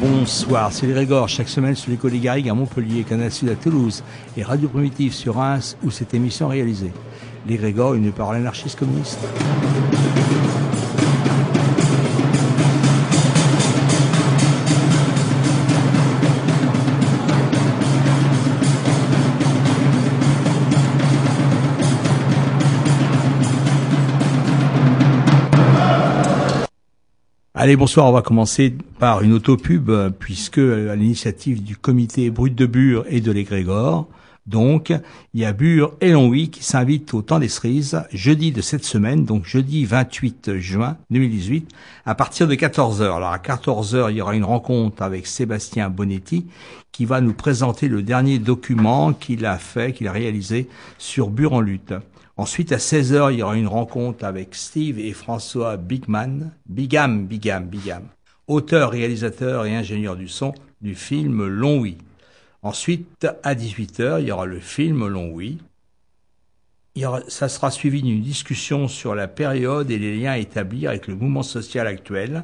Bonsoir, c'est les chaque semaine sur l'école des Garrigues à Montpellier, Canal Sud à Toulouse et Radio Primitive sur Reims où cette émission est réalisée. Les Régors, une parole anarchiste communiste. Allez, bonsoir. On va commencer par une autopub, puisque à l'initiative du comité Brut de Bure et de l'égrégore, donc, il y a Bure et Longwy qui s'invitent au temps des cerises jeudi de cette semaine, donc jeudi 28 juin 2018, à partir de 14h. Alors à 14h, il y aura une rencontre avec Sébastien Bonetti qui va nous présenter le dernier document qu'il a fait, qu'il a réalisé sur Bure en lutte. Ensuite, à 16h, il y aura une rencontre avec Steve et François Bigman, Bigam, Bigam, Bigam, auteur, réalisateur et ingénieur du son du film Long Oui. Ensuite, à 18h, il y aura le film Long Oui. Il y aura, ça sera suivi d'une discussion sur la période et les liens à établir avec le mouvement social actuel,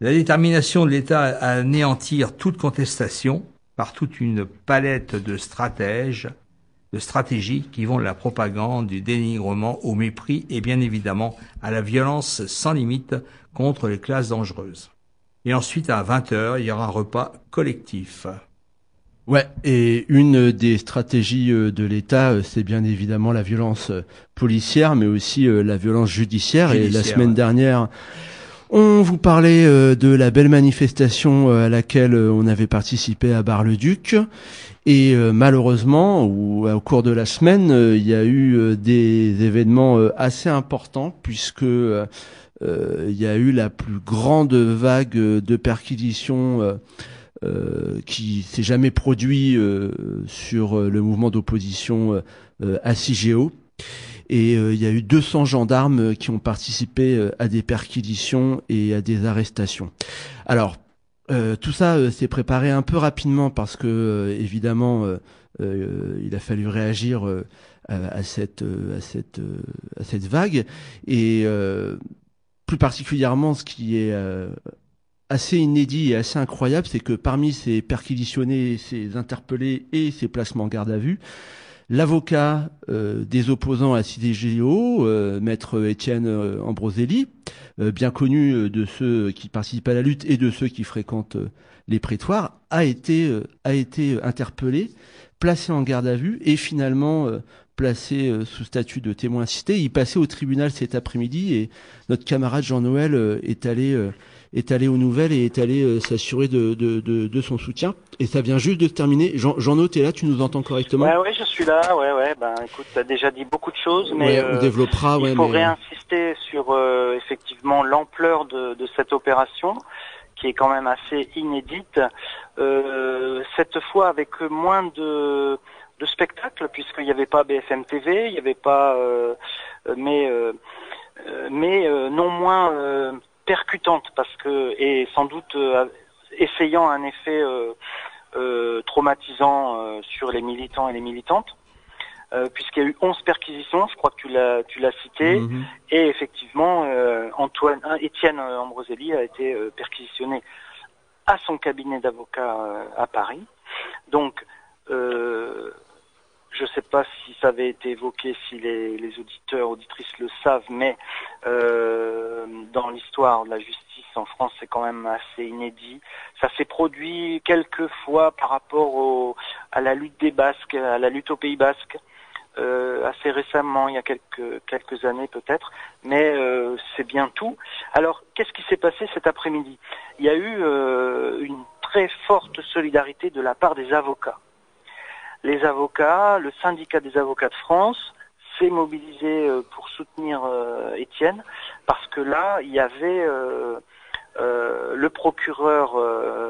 la détermination de l'État à anéantir toute contestation par toute une palette de stratèges de stratégies qui vont de la propagande, du dénigrement au mépris et bien évidemment à la violence sans limite contre les classes dangereuses. Et ensuite, à 20h, il y aura un repas collectif. Ouais, et une des stratégies euh, de l'État, euh, c'est bien évidemment la violence euh, policière, mais aussi la violence judiciaire. judiciaire et la semaine ouais. dernière, on vous parlait de la belle manifestation à laquelle on avait participé à Bar-le-Duc. Et euh, malheureusement, ou, au cours de la semaine, euh, il y a eu euh, des événements assez importants puisque il y a eu la plus grande vague de perquisitions qui s'est jamais produit sur le mouvement d'opposition à CIGEO. Et il y a eu 200 gendarmes qui ont participé à des perquisitions et à des arrestations. Alors, euh, tout ça euh, s'est préparé un peu rapidement parce que euh, évidemment il a fallu réagir à, cette à cette à cette vague. Et plus particulièrement ce qui est assez inédit et assez incroyable, c'est que parmi ces perquisitionnés, ces interpellés et ces placements en garde à vue, l'avocat euh, des opposants à CDGO, euh, maître Étienne euh, Ambroselli, euh, bien connu de ceux qui participent à la lutte et de ceux qui fréquentent les prétoires, a été a été interpellé, placé en garde à vue et finalement placé sous statut de témoin cité. Il passait au tribunal cet après-midi et notre camarade Jean-Noël est allé est allé aux nouvelles et est allé euh, s'assurer de, de, de, de, son soutien. Et ça vient juste de se terminer. Jean, Jean t'es là, tu nous entends correctement? Ouais, ouais, je suis là. Ouais, ouais. Ben, écoute, t'as déjà dit beaucoup de choses, mais ouais, on développera. Il ouais, faut mais... réinsister sur euh, effectivement l'ampleur de, de cette opération qui est quand même assez inédite. Euh, cette fois avec moins de, de spectacles, puisqu'il n'y avait pas BFM TV, il n'y avait pas, euh, mais euh, mais non moins percutante parce que et sans doute euh, essayant un effet euh, euh, traumatisant sur les militants et les militantes. puisqu'il y a eu 11 perquisitions, je crois que tu l'as tu l'as cité, mmh. et effectivement Antoine Étienne Ambroselli a été perquisitionné à son cabinet d'avocat à Paris. Donc je ne sais pas si ça avait été évoqué, si les, les auditeurs, auditrices le savent, mais euh, dans l'histoire de la justice en France, c'est quand même assez inédit. Ça s'est produit quelques fois par rapport au, à la lutte des Basques, à la lutte au Pays Basque. Euh, assez récemment, il y a quelques, quelques années peut-être, mais euh, c'est bien tout. Alors, qu'est-ce qui s'est passé cet après-midi? Il y a eu euh, une très forte solidarité de la part des avocats. Les avocats, le syndicat des avocats de France s'est mobilisé pour soutenir Étienne, parce que là, il y avait le procureur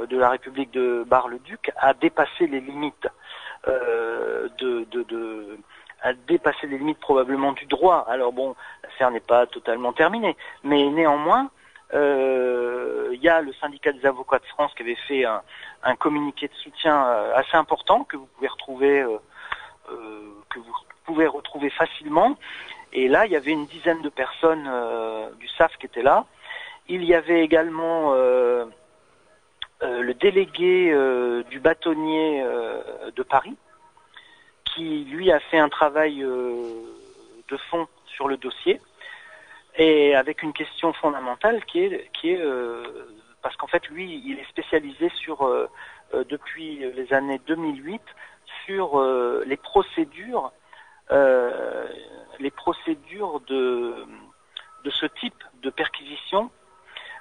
de la République de Bar-le-Duc a dépassé les limites de, de, de a dépassé les limites probablement du droit. Alors bon, l'affaire n'est pas totalement terminée, mais néanmoins, euh, il y a le syndicat des avocats de France qui avait fait un, communiqué de soutien euh, assez important que vous pouvez retrouver, euh, que vous pouvez retrouver facilement. Et là, il y avait une dizaine de personnes du SAF qui étaient là. Il y avait également le délégué du bâtonnier de Paris, qui lui a fait un travail euh, de fond sur le dossier et avec une question fondamentale qui est qui est euh, parce qu'en fait lui il est spécialisé sur euh, depuis les années 2008 sur les procédures les procédures de de ce type de perquisition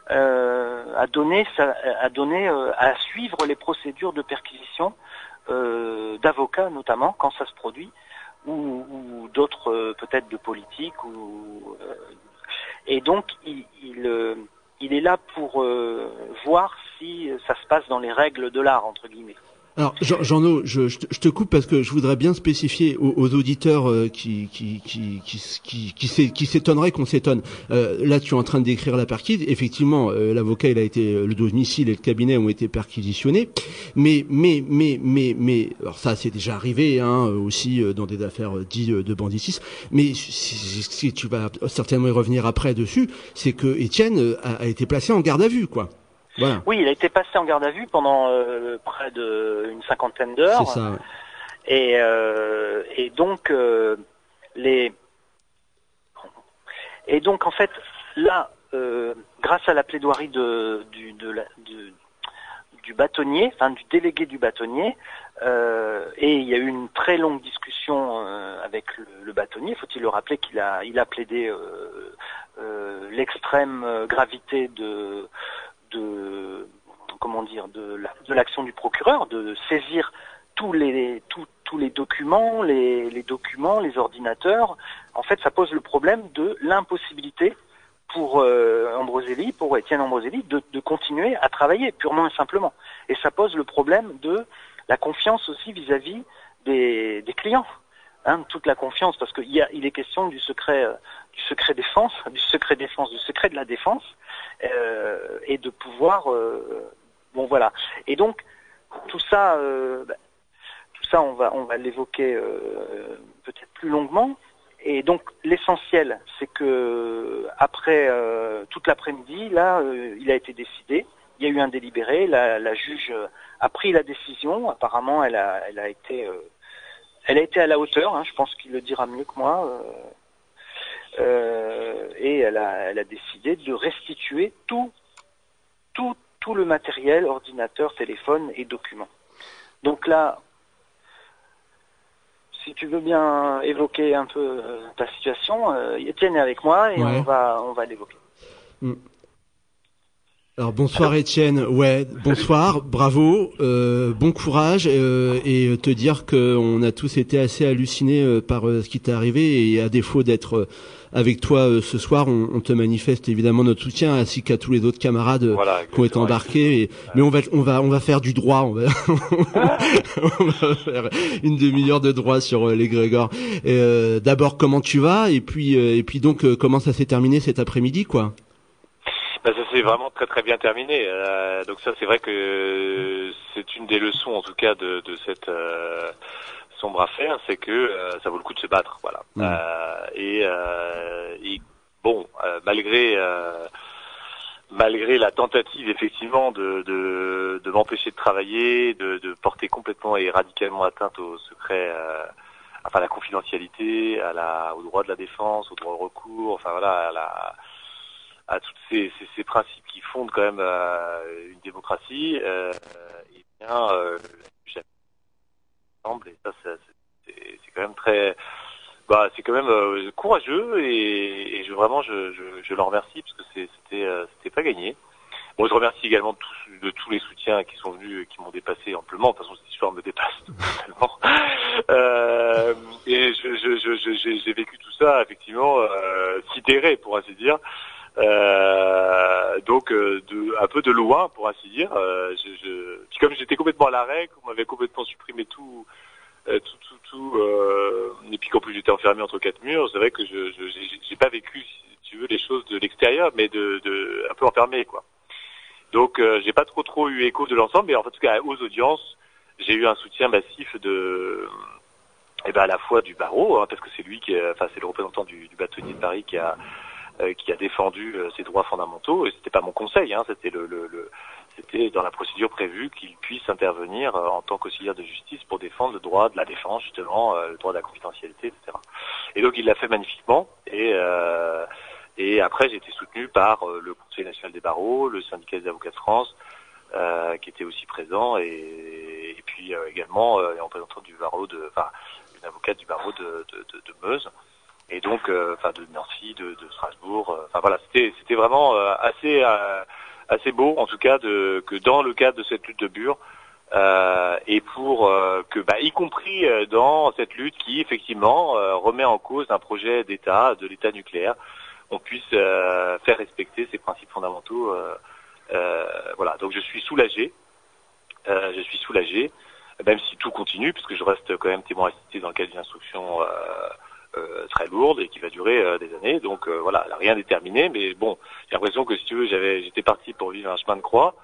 à donner à donner à suivre les procédures de perquisition euh, d'avocats notamment quand ça se produit, ou, d'autres euh, peut-être de politique. Ou, euh, et donc il, il, est là pour voir si ça se passe dans les règles de l'art entre guillemets. Alors, Jean-No, je, je, te coupe parce que je voudrais bien spécifier aux, auditeurs euh, qui, qui, qui, qui, qui, qui s'étonneraient qu'on s'étonne. Euh, là, tu es en train de décrire la perquise. Effectivement, euh, l'avocat, il a été, le domicile et le cabinet ont été perquisitionnés. Mais, mais, mais, mais, mais, alors ça, c'est déjà arrivé hein, aussi dans des affaires dites de banditisme. Mais si, tu vas certainement y revenir après dessus, c'est que Étienne a, a été placé en garde à vue, quoi. Oui, il a été passé en garde à vue pendant euh, près d'une cinquantaine d'heures. C'est ça. Et, euh, et donc euh, les et donc en fait là, grâce à la plaidoirie de, du, de la, du bâtonnier, enfin du délégué du bâtonnier, et il y a eu une très longue discussion avec le, le bâtonnier. Faut-il le rappeler qu'il a il a plaidé l'extrême gravité de de comment dire de l'action du procureur, de saisir tous les documents, les, documents, les ordinateurs. En fait, ça pose le problème de l'impossibilité pour euh, Ambroselli, pour Étienne Ambroselli, de, de, continuer à travailler purement et simplement. Et ça pose le problème de la confiance aussi vis-à-vis des, clients. Hein, toute la confiance, parce qu'il il est question du secret, euh, du secret défense, du secret défense, du secret de la défense, et de pouvoir, euh, bon voilà. Et donc tout ça, euh, bah, tout ça, on va, on va l'évoquer peut-être plus longuement. Et donc l'essentiel, c'est que après toute l'après-midi, là, il a été décidé. Il y a eu un délibéré. La, la juge a pris la décision. Apparemment, elle a, elle a été, elle a été à la hauteur. Hein, je pense qu'il le dira mieux que moi. Euh, et elle a, elle a décidé de restituer tout, tout, tout le matériel, ordinateur, téléphone et documents. Donc là, si tu veux bien évoquer un peu euh, ta situation, euh, Étienne est avec moi et on va on va l'évoquer. Mm. Alors bonsoir Étienne, ouais, bonsoir, bravo, euh, bon courage euh, et te dire que on a tous été assez hallucinés par ce qui t'est arrivé et à défaut d'être avec toi ce soir, on, te manifeste évidemment notre soutien ainsi qu'à tous les autres camarades qui ont été embarqués. mais on va on va on va faire du droit, on va, on va faire une demi-heure de droit sur les Grégor. D'abord comment tu vas? Et puis et puis donc comment ça s'est terminé cet après-midi quoi? Ben, ça s'est vraiment très très bien terminé. Euh, donc ça c'est vrai que c'est une des leçons en tout cas de, de cette euh, sombre affaire, c'est que euh, ça vaut le coup de se battre, voilà. Mmh. Et, et, bon, malgré malgré la tentative effectivement de, de, m'empêcher de travailler, de, de, porter complètement et radicalement atteinte au secret enfin la confidentialité, à la, au droit de la défense, au droit au recours, enfin voilà, à, la, à tous ces, ces, ces, principes qui fondent quand même euh, une démocratie, euh, et bien et ça c'est quand même très bah c'est quand même euh, courageux et, et je, vraiment je, je, je remercie parce que c'était euh, c'était pas gagné. Bon, je remercie également tous, de tous les soutiens qui sont venus qui m'ont dépassé amplement. De toute façon, cette histoire me dépasse totalement. Euh, et j'ai vécu tout ça, effectivement, euh, sidéré, pour ainsi dire. Euh, donc, euh, de, un peu de loin, pour ainsi dire. Euh, je, comme j'étais complètement à l'arrêt, qu'on m'avait complètement supprimé tout, euh, tout, tout, tout et puis qu'en plus j'étais enfermé entre quatre murs, c'est vrai que je j'ai pas vécu, si tu veux, les choses de l'extérieur, mais de, de un peu enfermé, quoi. Donc euh, j'ai pas trop trop eu écho de l'ensemble, mais en tout cas aux audiences, j'ai eu un soutien massif de eh ben à la fois du barreau, hein, parce que c'est lui qui, enfin c'est le représentant du, du, bâtonnier de Paris qui a euh, qui a défendu euh, ses droits fondamentaux. Et c'était pas mon conseil, hein, c'était le, le, le c'était dans la procédure prévue qu'il puisse intervenir en tant qu'auxiliaire de justice pour défendre le droit de la défense, justement, le droit de la confidentialité, etc. Et donc il l'a fait magnifiquement. Et et après, j'ai été soutenu par euh, le Conseil national des barreaux, le syndicat des avocats de France, euh, qui était aussi présent, et, et puis euh, également euh, les représentants du barreau de, enfin, une avocate du barreau de, de, de Meuse, et donc, enfin, de Nancy, de, de Strasbourg. Enfin voilà, c'était, c'était vraiment assez, assez beau, en tout cas, de, que dans le cadre de cette lutte de Bure. Euh, et pour euh, que, bah, y compris dans cette lutte qui effectivement remet en cause un projet d'État, de l'État nucléaire, on puisse euh, faire respecter ces principes fondamentaux. Euh, euh, voilà, donc je suis soulagé. je suis soulagé, même si tout continue, puisque je reste quand même témoin assisté dans le cadre d'une instruction très lourde et qui va durer des années. Donc voilà, rien n'est terminé, mais bon, j'ai l'impression que si tu veux, j'avais, j'étais parti pour vivre un chemin de croix.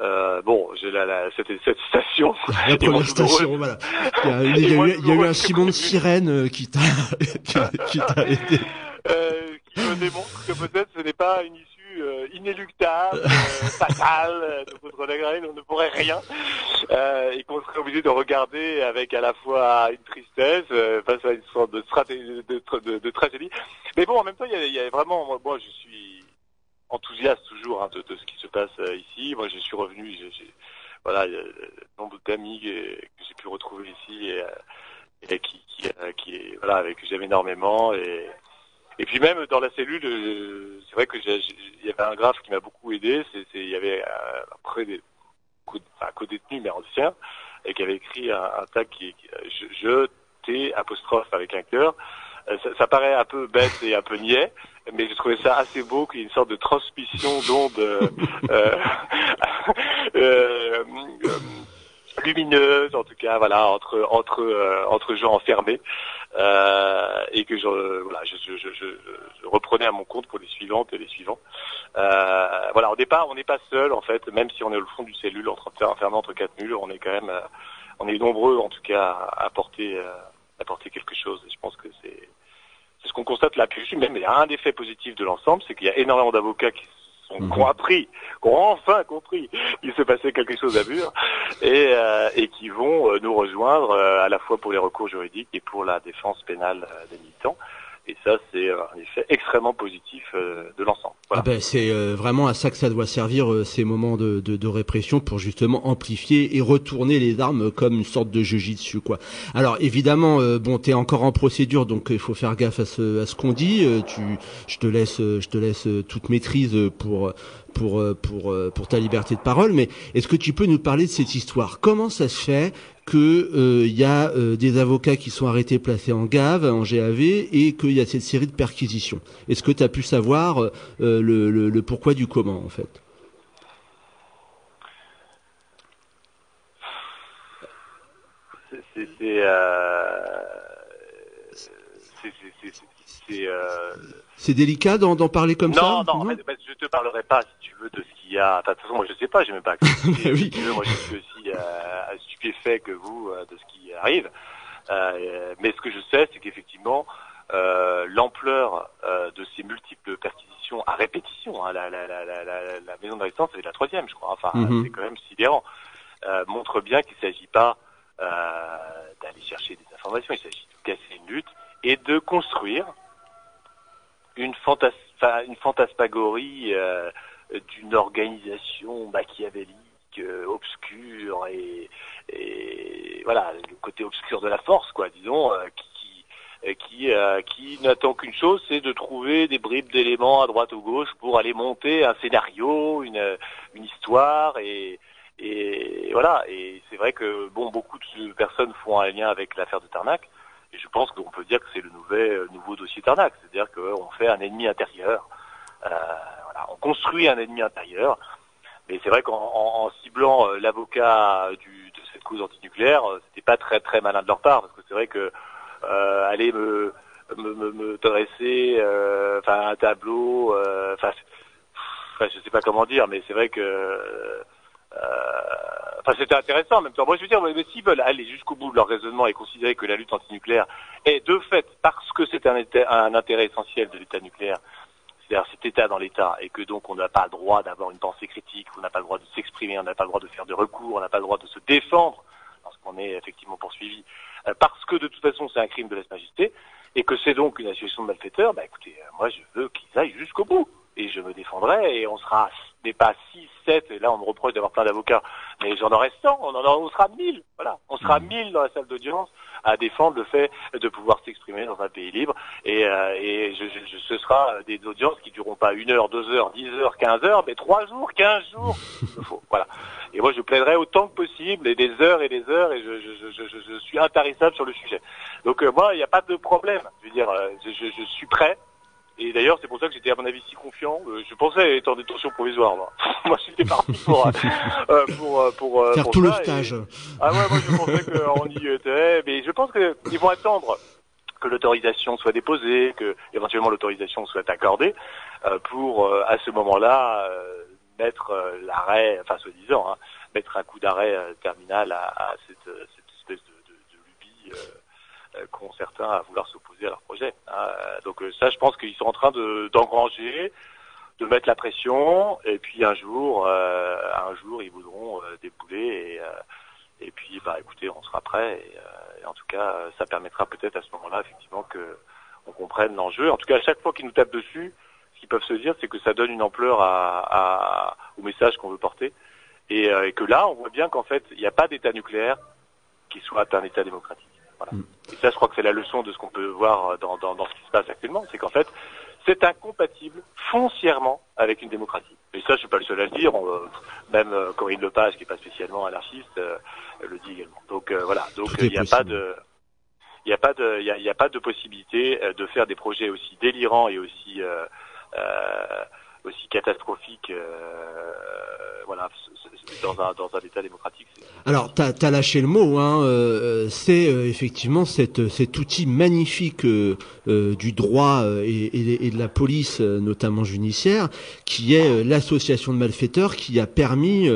Euh, bon, j'ai la, la, cette, cette station. La première station, voilà. Il y a, il y a, eu, il y a eu un Simon de sirène qui t'a, qui t'a aidé. Euh, qui me démontre que peut-être ce n'est pas une issue euh, inéluctable, euh, fatale euh, de votre degré, on ne pourrait rien, et qu'on serait obligé de regarder avec à la fois une tristesse face à une sorte de, de, de, tragédie. Mais bon, en même temps, il y a, vraiment, moi, je suis enthousiaste toujours hein, de, ce qui se passe ici. Moi, je suis revenu, voilà, il y a nombre d'amis que, j'ai pu retrouver ici et, et qui, voilà, avec j'aime énormément et et puis même dans la cellule, euh, c'est vrai que il y avait un graphe qui m'a beaucoup aidé. Il y avait euh, après des enfin, co-détenus mais anciens et qui avait écrit un, un tag qui, je, je T apostrophe avec un cœur. Euh, ça, ça, paraît un peu bête et un peu niais, mais je trouvais ça assez beau qu'il y ait une sorte de transmission d'ondes euh, euh, lumineuse, en tout cas, voilà, entre entre euh, entre gens enfermés, euh, et que je voilà, je, je, je, je, reprenais à mon compte pour les suivantes et les suivants. Euh, voilà, au départ, on n'est pas seul en fait, même si on est au fond du cellule, entre enfermé entre quatre murs, on est quand même, euh, on est nombreux en tout cas à apporter euh, apporter quelque chose. Je pense que c'est c'est ce qu'on constate là. Puis même il y a un effet positif de l'ensemble, c'est qu'il y a énormément d'avocats qui qui ont appris, qui ont enfin compris qu'il se passait quelque chose à Bure et, euh, et qui vont euh, nous rejoindre euh, à la fois pour les recours juridiques et pour la défense pénale des militants. Et ça, c'est un effet extrêmement positif de l'ensemble. Voilà. Ah ben, c'est vraiment à ça que ça doit servir ces moments de, de, de, répression pour justement amplifier et retourner les armes comme une sorte de jujitsu quoi. Alors évidemment, euh, bon, t'es encore en procédure, donc il faut faire gaffe à ce, à ce qu'on dit. tu, je te laisse, je te laisse toute maîtrise pour pour pour pour ta liberté de parole. Mais est-ce que tu peux nous parler de cette histoire? Comment ça se fait qu'il euh, y a euh, des avocats qui sont arrêtés, placés en GAV, en GAV, et qu'il y a cette série de perquisitions. Est-ce que tu as pu savoir euh, le, le, le, pourquoi du comment, en fait? C'est délicat d'en parler comme ça? Non, non, je te parlerai pas, si tu veux, de ce qu'il y a. Enfin, de toute façon, moi, je sais pas, j'ai même pas. oui. moi, je suis aussi euh, stupéfait que vous euh, de ce qui arrive. Euh, mais ce que je sais, c'est qu'effectivement, euh, l'ampleur euh, de ces multiples perquisitions à répétition, hein, la, la, la, la, maison de résistance, c'est la troisième, je crois. Enfin, mm-hmm. c'est quand même sidérant. montre bien qu'il ne s'agit pas d'aller chercher des informations. Il s'agit de casser construire une, fantas une fantasmagorie d'une organisation machiavélique, euh, obscure et, voilà le côté obscur de la force, quoi, disons, euh, qui qui, qui n'attend qu'une chose, c'est de trouver des bribes d'éléments à droite ou gauche pour aller monter un scénario, une, une histoire et, et voilà. Et c'est vrai que bon, beaucoup de personnes font un lien avec l'affaire de Tarnac. Et je pense qu'on peut dire que c'est le nouvel, euh, nouveau dossier Tarnac, c'est-à-dire qu'on fait un ennemi intérieur. Euh, voilà, on construit un ennemi intérieur. Mais c'est vrai qu'en ciblant euh, l'avocat de cette cause antinucléaire, c'était pas très très malin de leur part, parce que c'est vrai que euh, aller me me, me, dresser un tableau, enfin je sais pas comment dire, mais c'est vrai que Enfin, c'était intéressant en même temps. Moi, je veux dire, mais s'ils veulent aller jusqu'au bout de leur raisonnement et considérer que la lutte antinucléaire est de fait, parce que c'est un, un, intérêt essentiel de l'État nucléaire, c'est-à-dire cet État dans l'État, et que donc on n'a pas le droit d'avoir une pensée critique, on n'a pas le droit de s'exprimer, on n'a pas le droit de faire de recours, on n'a pas le droit de se défendre lorsqu'on est effectivement poursuivi, euh, parce que de toute façon c'est un crime de lèse-majesté, et que c'est donc une association de malfaiteurs, bah écoutez, euh, moi je veux qu'ils aillent jusqu'au bout, et je me défendrai, et on sera mais pas 6, 7, et là on me reproche d'avoir plein d'avocats, mais j'en aurai 100, on, en on sera 1000, voilà, on sera 1000 mmh. dans la salle d'audience à défendre le fait de pouvoir s'exprimer dans un pays libre, et, euh, et je, je, ce sera des audiences qui dureront pas une heure, deux heures, dix heures, quinze heures, mais trois jours, quinze jours, faut, voilà. Et moi je plaiderai autant que possible, et des heures et des heures, et je, je, je suis intarissable sur le sujet. Donc euh, moi, il n'y a pas de problème, je veux dire, euh, je, suis prêt, et d'ailleurs, c'est pour ça que j'étais à mon avis si confiant. Euh, je pensais être en détention provisoire. Moi, moi j'étais parti pour euh, euh, pour pour, faire tout le stage. Ah ouais, moi je pensais qu'on y était, mais je pense qu'ils vont attendre que l'autorisation soit déposée, que éventuellement l'autorisation soit accordée, pour à ce moment-là mettre l'arrêt, enfin soi-disant, hein, mettre un coup d'arrêt terminal à, à cette, cette, espèce de, de, de lubie euh, qu'ont certains à vouloir s'opposer à leur projet. Hein. Donc euh, ça, je pense qu'ils sont en train d'engranger, de, mettre la pression, et puis un jour, euh, un jour, ils voudront débouler, et, et puis, bah, écoutez, on sera prêt. Et, en tout cas, ça permettra peut-être à ce moment-là, effectivement, que on comprenne l'enjeu. En tout cas, à chaque fois qu'ils nous tapent dessus, ce qu'ils peuvent se dire, c'est que ça donne une ampleur à, au message qu'on veut porter, et, et que là, on voit bien qu'en fait, il n'y a pas d'État nucléaire qui soit un État démocratique. Mm. Et ça, je crois que c'est la leçon de ce qu'on peut voir dans, dans, dans, ce qui se passe actuellement, c'est qu'en fait, c'est incompatible foncièrement avec une démocratie. Et ça, je suis pas le seul à le dire. On, même euh, Corinne Lepage, qui est pas spécialement anarchiste, euh, le dit également. Donc euh, voilà. Donc il n'y a pas de, il n'y a pas de, il y a, pas de possibilité de faire des projets aussi délirants et aussi aussi catastrophiques voilà, dans un, dans un État démocratique. Alors, tu as, lâché le mot, hein, euh, c'est euh, effectivement cette, cet outil magnifique euh, du droit et, et, de la police, notamment judiciaire, qui est l'association de malfaiteurs qui a permis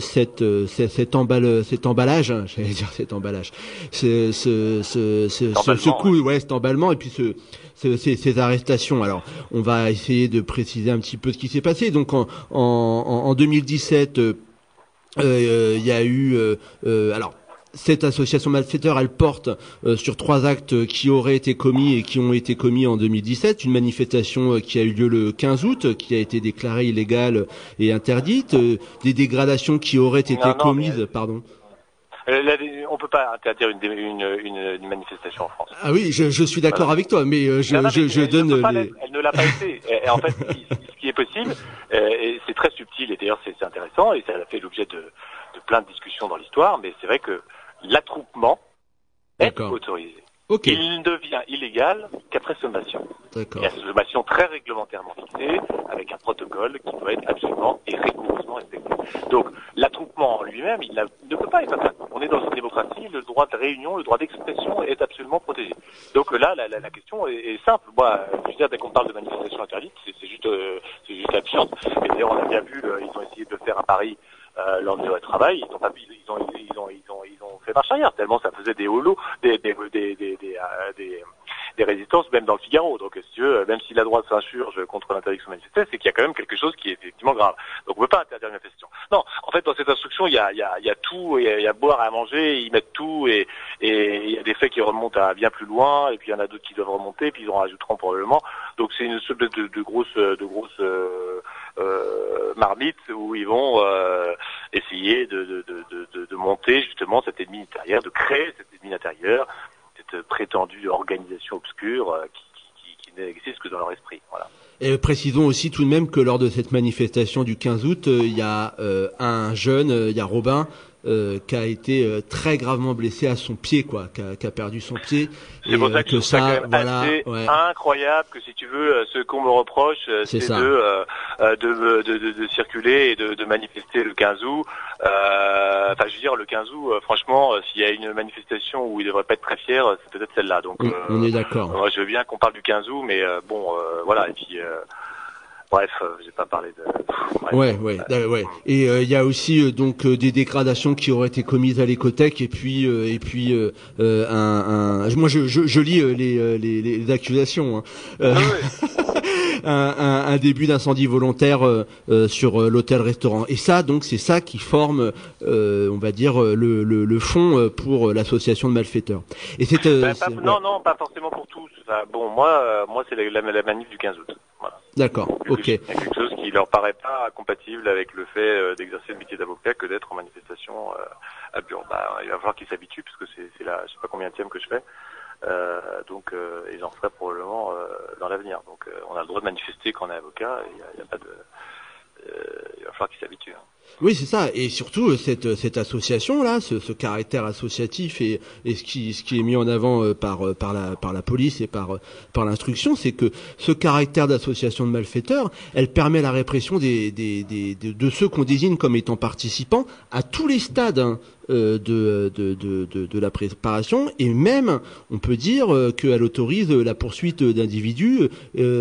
cette, cet, cet, emballage, cet emballage, hein, j'allais dire cet emballage, ce, ce, ce, ce, coup, ouais, cet emballement, et puis ce ces, ces, arrestations. Alors, on va essayer de préciser un petit peu ce qui s'est passé. Donc, en, en, en 2017, euh, euh, il y a eu, euh, alors. Cette association malfaiteur, elle porte sur trois actes qui auraient été commis et qui ont été commis en 2017. Une manifestation qui a eu lieu le 15 août, qui a été déclarée illégale et interdite. des dégradations qui auraient été commises, pardon. Euh, on peut pas interdire une, une, une, manifestation en France. Ah oui, je, je suis d'accord avec toi, mais euh, je, je, je donne. Les... Elle ne l'a pas été. Et, en fait, ce qui est possible, euh, et c'est très subtil, et d'ailleurs c'est intéressant, et ça a fait l'objet de, de plein de discussions dans l'histoire, mais c'est vrai que l'attroupement est autorisé. Il devient illégal qu'après sommation. Et à sommation très réglementairement fixée, avec un protocole qui doit être absolument et rigoureusement respecté. Donc l'attroupement en lui-même, il ne peut pas être atteint. On est dans une démocratie, le droit de réunion, le droit d'expression est absolument protégé. Donc là, la, la, la question est, simple. Moi, je veux dire, dès qu'on parle de manifestation interdite, c'est juste, euh, c'est juste absurde. Et d'ailleurs, on a bien vu, euh, ils ont essayé de faire à Paris euh, de travail, ils ont, pas, ils, ont, ils, ont, ils, ont, ils ont fait marche arrière, tellement ça faisait des holos, des, des, des, des, des, euh, des résistances, même dans le Figaro. Donc, si tu veux, même si la droite s'insurge contre l'interdiction de manifester, c'est qu'il y a quand même quelque chose qui est effectivement grave. Donc, on ne peut pas interdire une manifestation. Non, en fait, dans cette instruction, il y a, il y a, il y a tout, il y a, il y a boire, à manger, ils mettent tout, et, et il y a des faits qui remontent à bien plus loin, et puis il y en a d'autres qui doivent remonter, puis ils en rajouteront probablement. Donc, c'est une espèce de, de, grosse, de grosse euh, euh, marmite où ils vont euh, essayer de, de, monter justement cet ennemi intérieur, de créer cet ennemi intérieur, cette prétendue organisation obscure euh, qui, qui, n'existe que dans leur esprit. Voilà. Et précisons aussi tout de même que lors de cette manifestation du 15 août, il y a un jeune, il y a Robin, euh, qui a été euh, très gravement blessé à son pied, quoi, qui a, perdu son pied. C'est pour ça euh, que, ça, voilà, ouais. incroyable que si tu veux, ce qu'on me reproche, c'est de, de, de, de, circuler et de, de manifester le 15 août. Enfin, je veux dire, le 15 août, franchement, s'il y a une manifestation où il devrait pas être très fier, c'est peut-être celle-là. Donc, on est d'accord. Je veux bien qu'on parle du 15 août, mais bon, voilà. Et puis. Bref, euh, j'ai pas parlé de. Ouais, ouais, ouais. Et euh, il y a aussi euh, donc des dégradations qui auraient été commises à l'écotech et puis et puis un, un, moi je, je, je lis les, les, les accusations. Hein. Ah un, un, un, début d'incendie volontaire sur l'hôtel-restaurant. Et ça, donc, c'est ça qui forme, on va dire, le, le, le fond pour l'association de malfaiteurs. Et c'est ben, non, non, pas forcément pour tous. bon, moi, moi, c'est la, la, la manif du 15 août. D'accord, ok. Il y a quelque chose qui leur paraît pas compatible avec le fait euh, d'exercer le métier d'avocat que d'être en manifestation euh, à Bure. Bah, il va falloir qu'ils s'habituent parce que c'est là, je sais pas combien de que je fais. Euh, donc euh, ils en feraient probablement euh, dans l'avenir. Donc on a le droit de manifester quand on est avocat. Il n'y a, a, pas de, il va falloir qu'ils s'habituent. Hein. Oui, c'est ça. Et surtout, euh, cette, euh, cette association-là, ce, ce, caractère associatif et, et, ce, qui, ce qui est mis en avant euh, par, par, la, par la police et par, par l'instruction, c'est que ce caractère d'association de malfaiteurs, elle permet la répression des, des, des, de, ceux qu'on désigne comme étant participants à tous les stades hein, de, de, de, de, la préparation. Et même, on peut dire qu'elle autorise la poursuite d'individus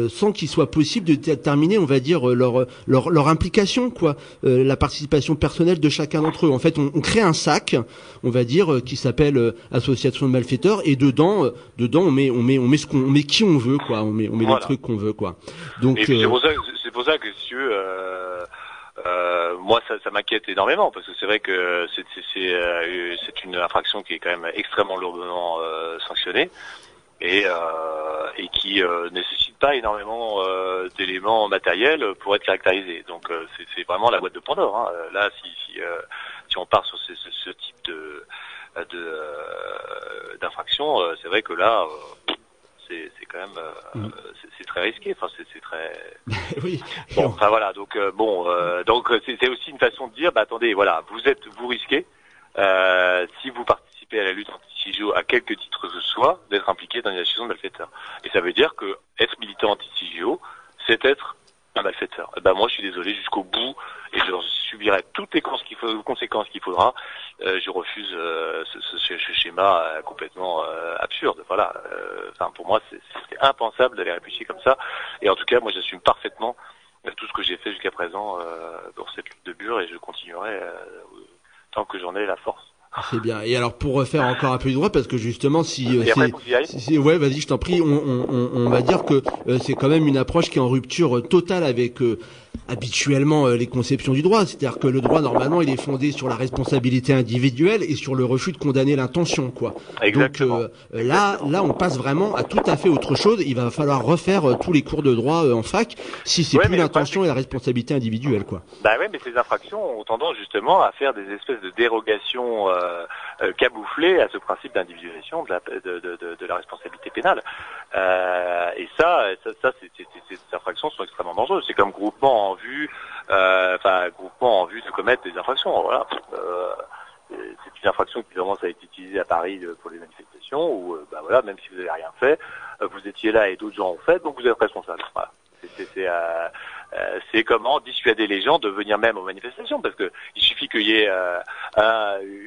sans qu'il soit possible de déterminer, on va dire, leur, leur, leur implication. quoi. la participation personnelle de chacun d'entre eux. En fait, on, on, crée un sac, on va dire, euh, qui s'appelle euh, association de malfaiteurs, et dedans, euh, dedans, on met, on met, on met ce qu'on, on met qui on veut, quoi. On met, on met les trucs qu'on veut, quoi. Donc, c'est pour ça, c'est pour ça que si tu veux, euh, moi, ça, ça m'inquiète énormément parce que c'est vrai que c'est, c'est, c'est une infraction qui est quand même extrêmement lourdement sanctionnée et, euh, et qui euh, nécessite pas énormément euh, d'éléments matériels pour être caractérisé. Donc euh, c'est vraiment la boîte de Pandore. Hein. Là, si, si, euh, si, on part sur ce, ce, ce type de d'infraction, c'est vrai que là, c'est quand même mm. c'est très risqué. Enfin, c'est très. oui. Bon, enfin voilà. Donc bon, donc c'est aussi une façon de dire, bah attendez, voilà, vous êtes vous risquez. si vous participez à la lutte anti-CIGO à quelque titre que ce soit, d'être impliqué dans une association de malfaiteurs. Et ça veut dire que être militant anti-CIGO, c'est être un malfaiteur. Eh ben moi, je suis désolé jusqu'au bout et je subirai toutes les conséquences qu'il faudra. Euh, je refuse euh, ce, ce, ce, schéma euh, complètement euh, absurde. Voilà. Euh, enfin, pour moi, c'est impensable d'aller réfléchir comme ça. Et en tout cas, moi, j'assume parfaitement tout ce que j'ai fait jusqu'à présent pour cette lutte de bure et je continuerai tant que j'en ai la force. C'est bien. Et alors pour refaire encore un peu du droit, parce que justement, si, euh, c'est, ouais, vas-y, je t'en prie, on, on, on, va dire que euh, c'est quand même une approche qui est en rupture totale avec euh, habituellement euh, les conceptions du droit. C'est-à-dire que le droit, normalement, il est fondé sur la responsabilité individuelle et sur le refus de condamner l'intention, quoi. Exactement. Donc euh, là, là, on passe vraiment à tout à fait autre chose. Il va falloir refaire euh, tous les cours de droit en fac si c'est plus l'intention et la responsabilité individuelle, quoi. Bah oui, mais ces infractions ont tendance justement à faire des espèces de dérogations euh, camouflées à ce principe d'individualisation de la, de, de, de, la responsabilité pénale. et ça, ça, ça ces infractions sont extrêmement dangereuses. C'est comme groupement en vue, euh, enfin groupement en vue de commettre des infractions. Voilà. Euh, c'est une infraction qui commence à être utilisée à Paris euh, pour les manifestations où, bah voilà, même si vous n'avez rien fait, vous étiez là et d'autres gens ont fait, donc vous êtes responsable. Voilà. C'est euh, c'est comment dissuader les gens de venir même aux manifestations, parce que il suffit qu'il y ait euh,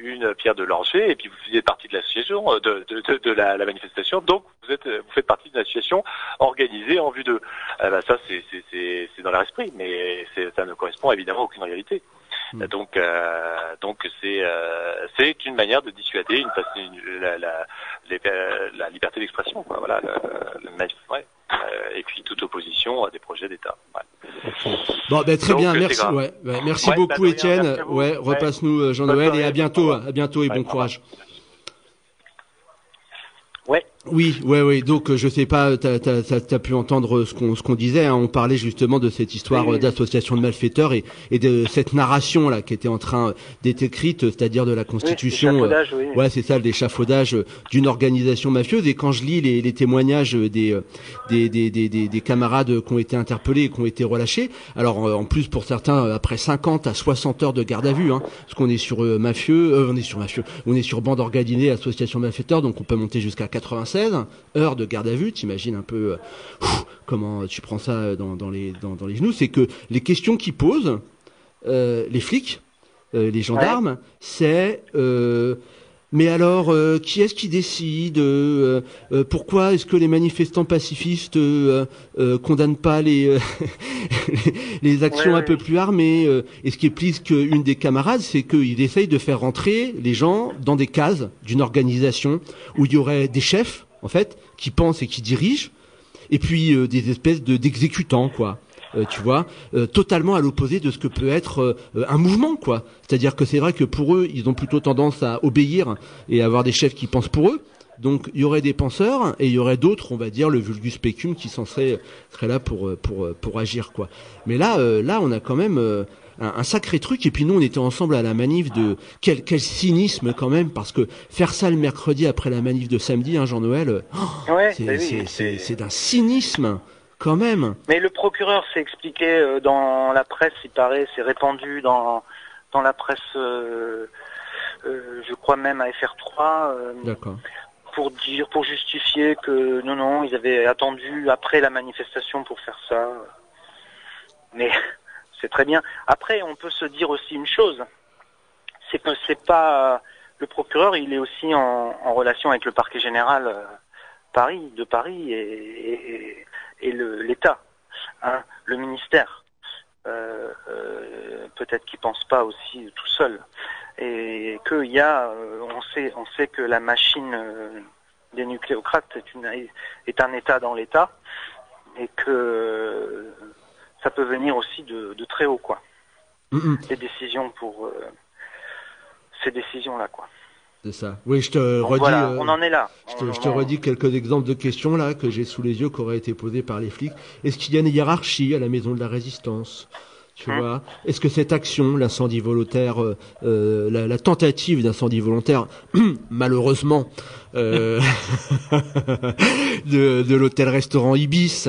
une pierre de lancer et puis vous faisiez partie de l'association, de, de, de, de la, la, manifestation, donc vous êtes, vous faites partie d'une association organisée en vue de. Euh, bah, ça, c'est dans leur esprit, mais ça ne correspond évidemment à aucune réalité. Hmm. Donc, donc c'est c'est une manière de dissuader une, la, la, la, liberté d'expression, voilà, ouais. Et puis toute opposition à des projets d'État. Bon, ben, très bien, merci, ouais, merci beaucoup, Étienne. Ouais, repasse-nous Jean-Noël et à bientôt, à bientôt et bon courage. Ouais. Oui, ouais, oui. Donc, euh, je sais pas, t'as as, pu entendre ce qu'on ce qu'on disait. Hein. On parlait justement de cette histoire d'association de malfaiteurs et, et de cette narration là qui était en train d'être écrite, c'est-à-dire de la constitution. Euh, oui, ouais, c'est ça, l'échafaudage d'une organisation mafieuse. Et quand je lis les, les témoignages des des, des des, des, camarades qui ont été interpellés et qui ont été relâchés, alors euh, en plus pour certains après 50 à 60 heures de garde à vue, hein, parce qu'on est sur mafieux, on est sur mafieux, on est sur bande organisée, association de malfaiteurs, donc on peut monter jusqu'à 80 heures de garde à vue, t'imagines un peu euh, comment tu prends ça dans, les, dans, les genoux, c'est que les questions qu'ils posent, euh, les flics, euh, les gendarmes, c'est mais alors, qui est-ce qui décide Pourquoi est-ce que les manifestants pacifistes condamnent pas les les actions un peu plus armées Et ce qui est plus qu'une des camarades, c'est qu'ils essayent de faire rentrer les gens dans des cases d'une organisation où il y aurait des chefs, en fait, qui pensent et qui dirigent, et puis euh, des espèces de d'exécutants, quoi. Euh, tu vois, euh, totalement à l'opposé de ce que peut être un mouvement, quoi. C'est-à-dire que c'est vrai que pour eux, ils ont plutôt tendance à obéir et à avoir des chefs qui pensent pour eux. Donc il y aurait des penseurs et il y aurait d'autres, on va dire, le vulgus pecum qui s'en serait, serait là pour pour pour agir, quoi. Mais là, là, on a quand même un, sacré truc. Et puis nous, on était ensemble à la manif de quel, quel cynisme quand même, parce que faire ça le mercredi après la manif de samedi, hein, Jean-Noël, oh, c'est d'un cynisme quand même. Mais le procureur s'est expliqué euh, dans la presse, il paraît, c'est répandu dans dans la presse, euh, euh, je crois même à FR3. D'accord pour dire, pour justifier que non, non, ils avaient attendu après la manifestation pour faire ça. Mais c'est très bien. Après, on peut se dire aussi une chose, c'est que c'est pas le procureur, il est aussi en, relation avec le parquet général euh, Paris, de Paris et, l'État, hein, le ministère. Euh, euh, peut-être qu'il pense pas aussi tout seul et qu'il y a, on sait, on sait que la machine des nucléocrates est, une, est un État dans l'État et que ça peut venir aussi de, très haut, quoi. Les décisions pour euh, ces décisions-là, quoi. C'est ça. Oui, je te redis. Euh, on en est là. Je te, redis quelques exemples de questions là que j'ai sous les yeux qui auraient été posées par les flics. Est-ce qu'il y a une hiérarchie à la maison de la résistance? Tu hum. vois Est-ce que cette action, l'incendie volontaire, euh, la, tentative d'incendie volontaire, malheureusement, de, de l'hôtel-restaurant Ibis,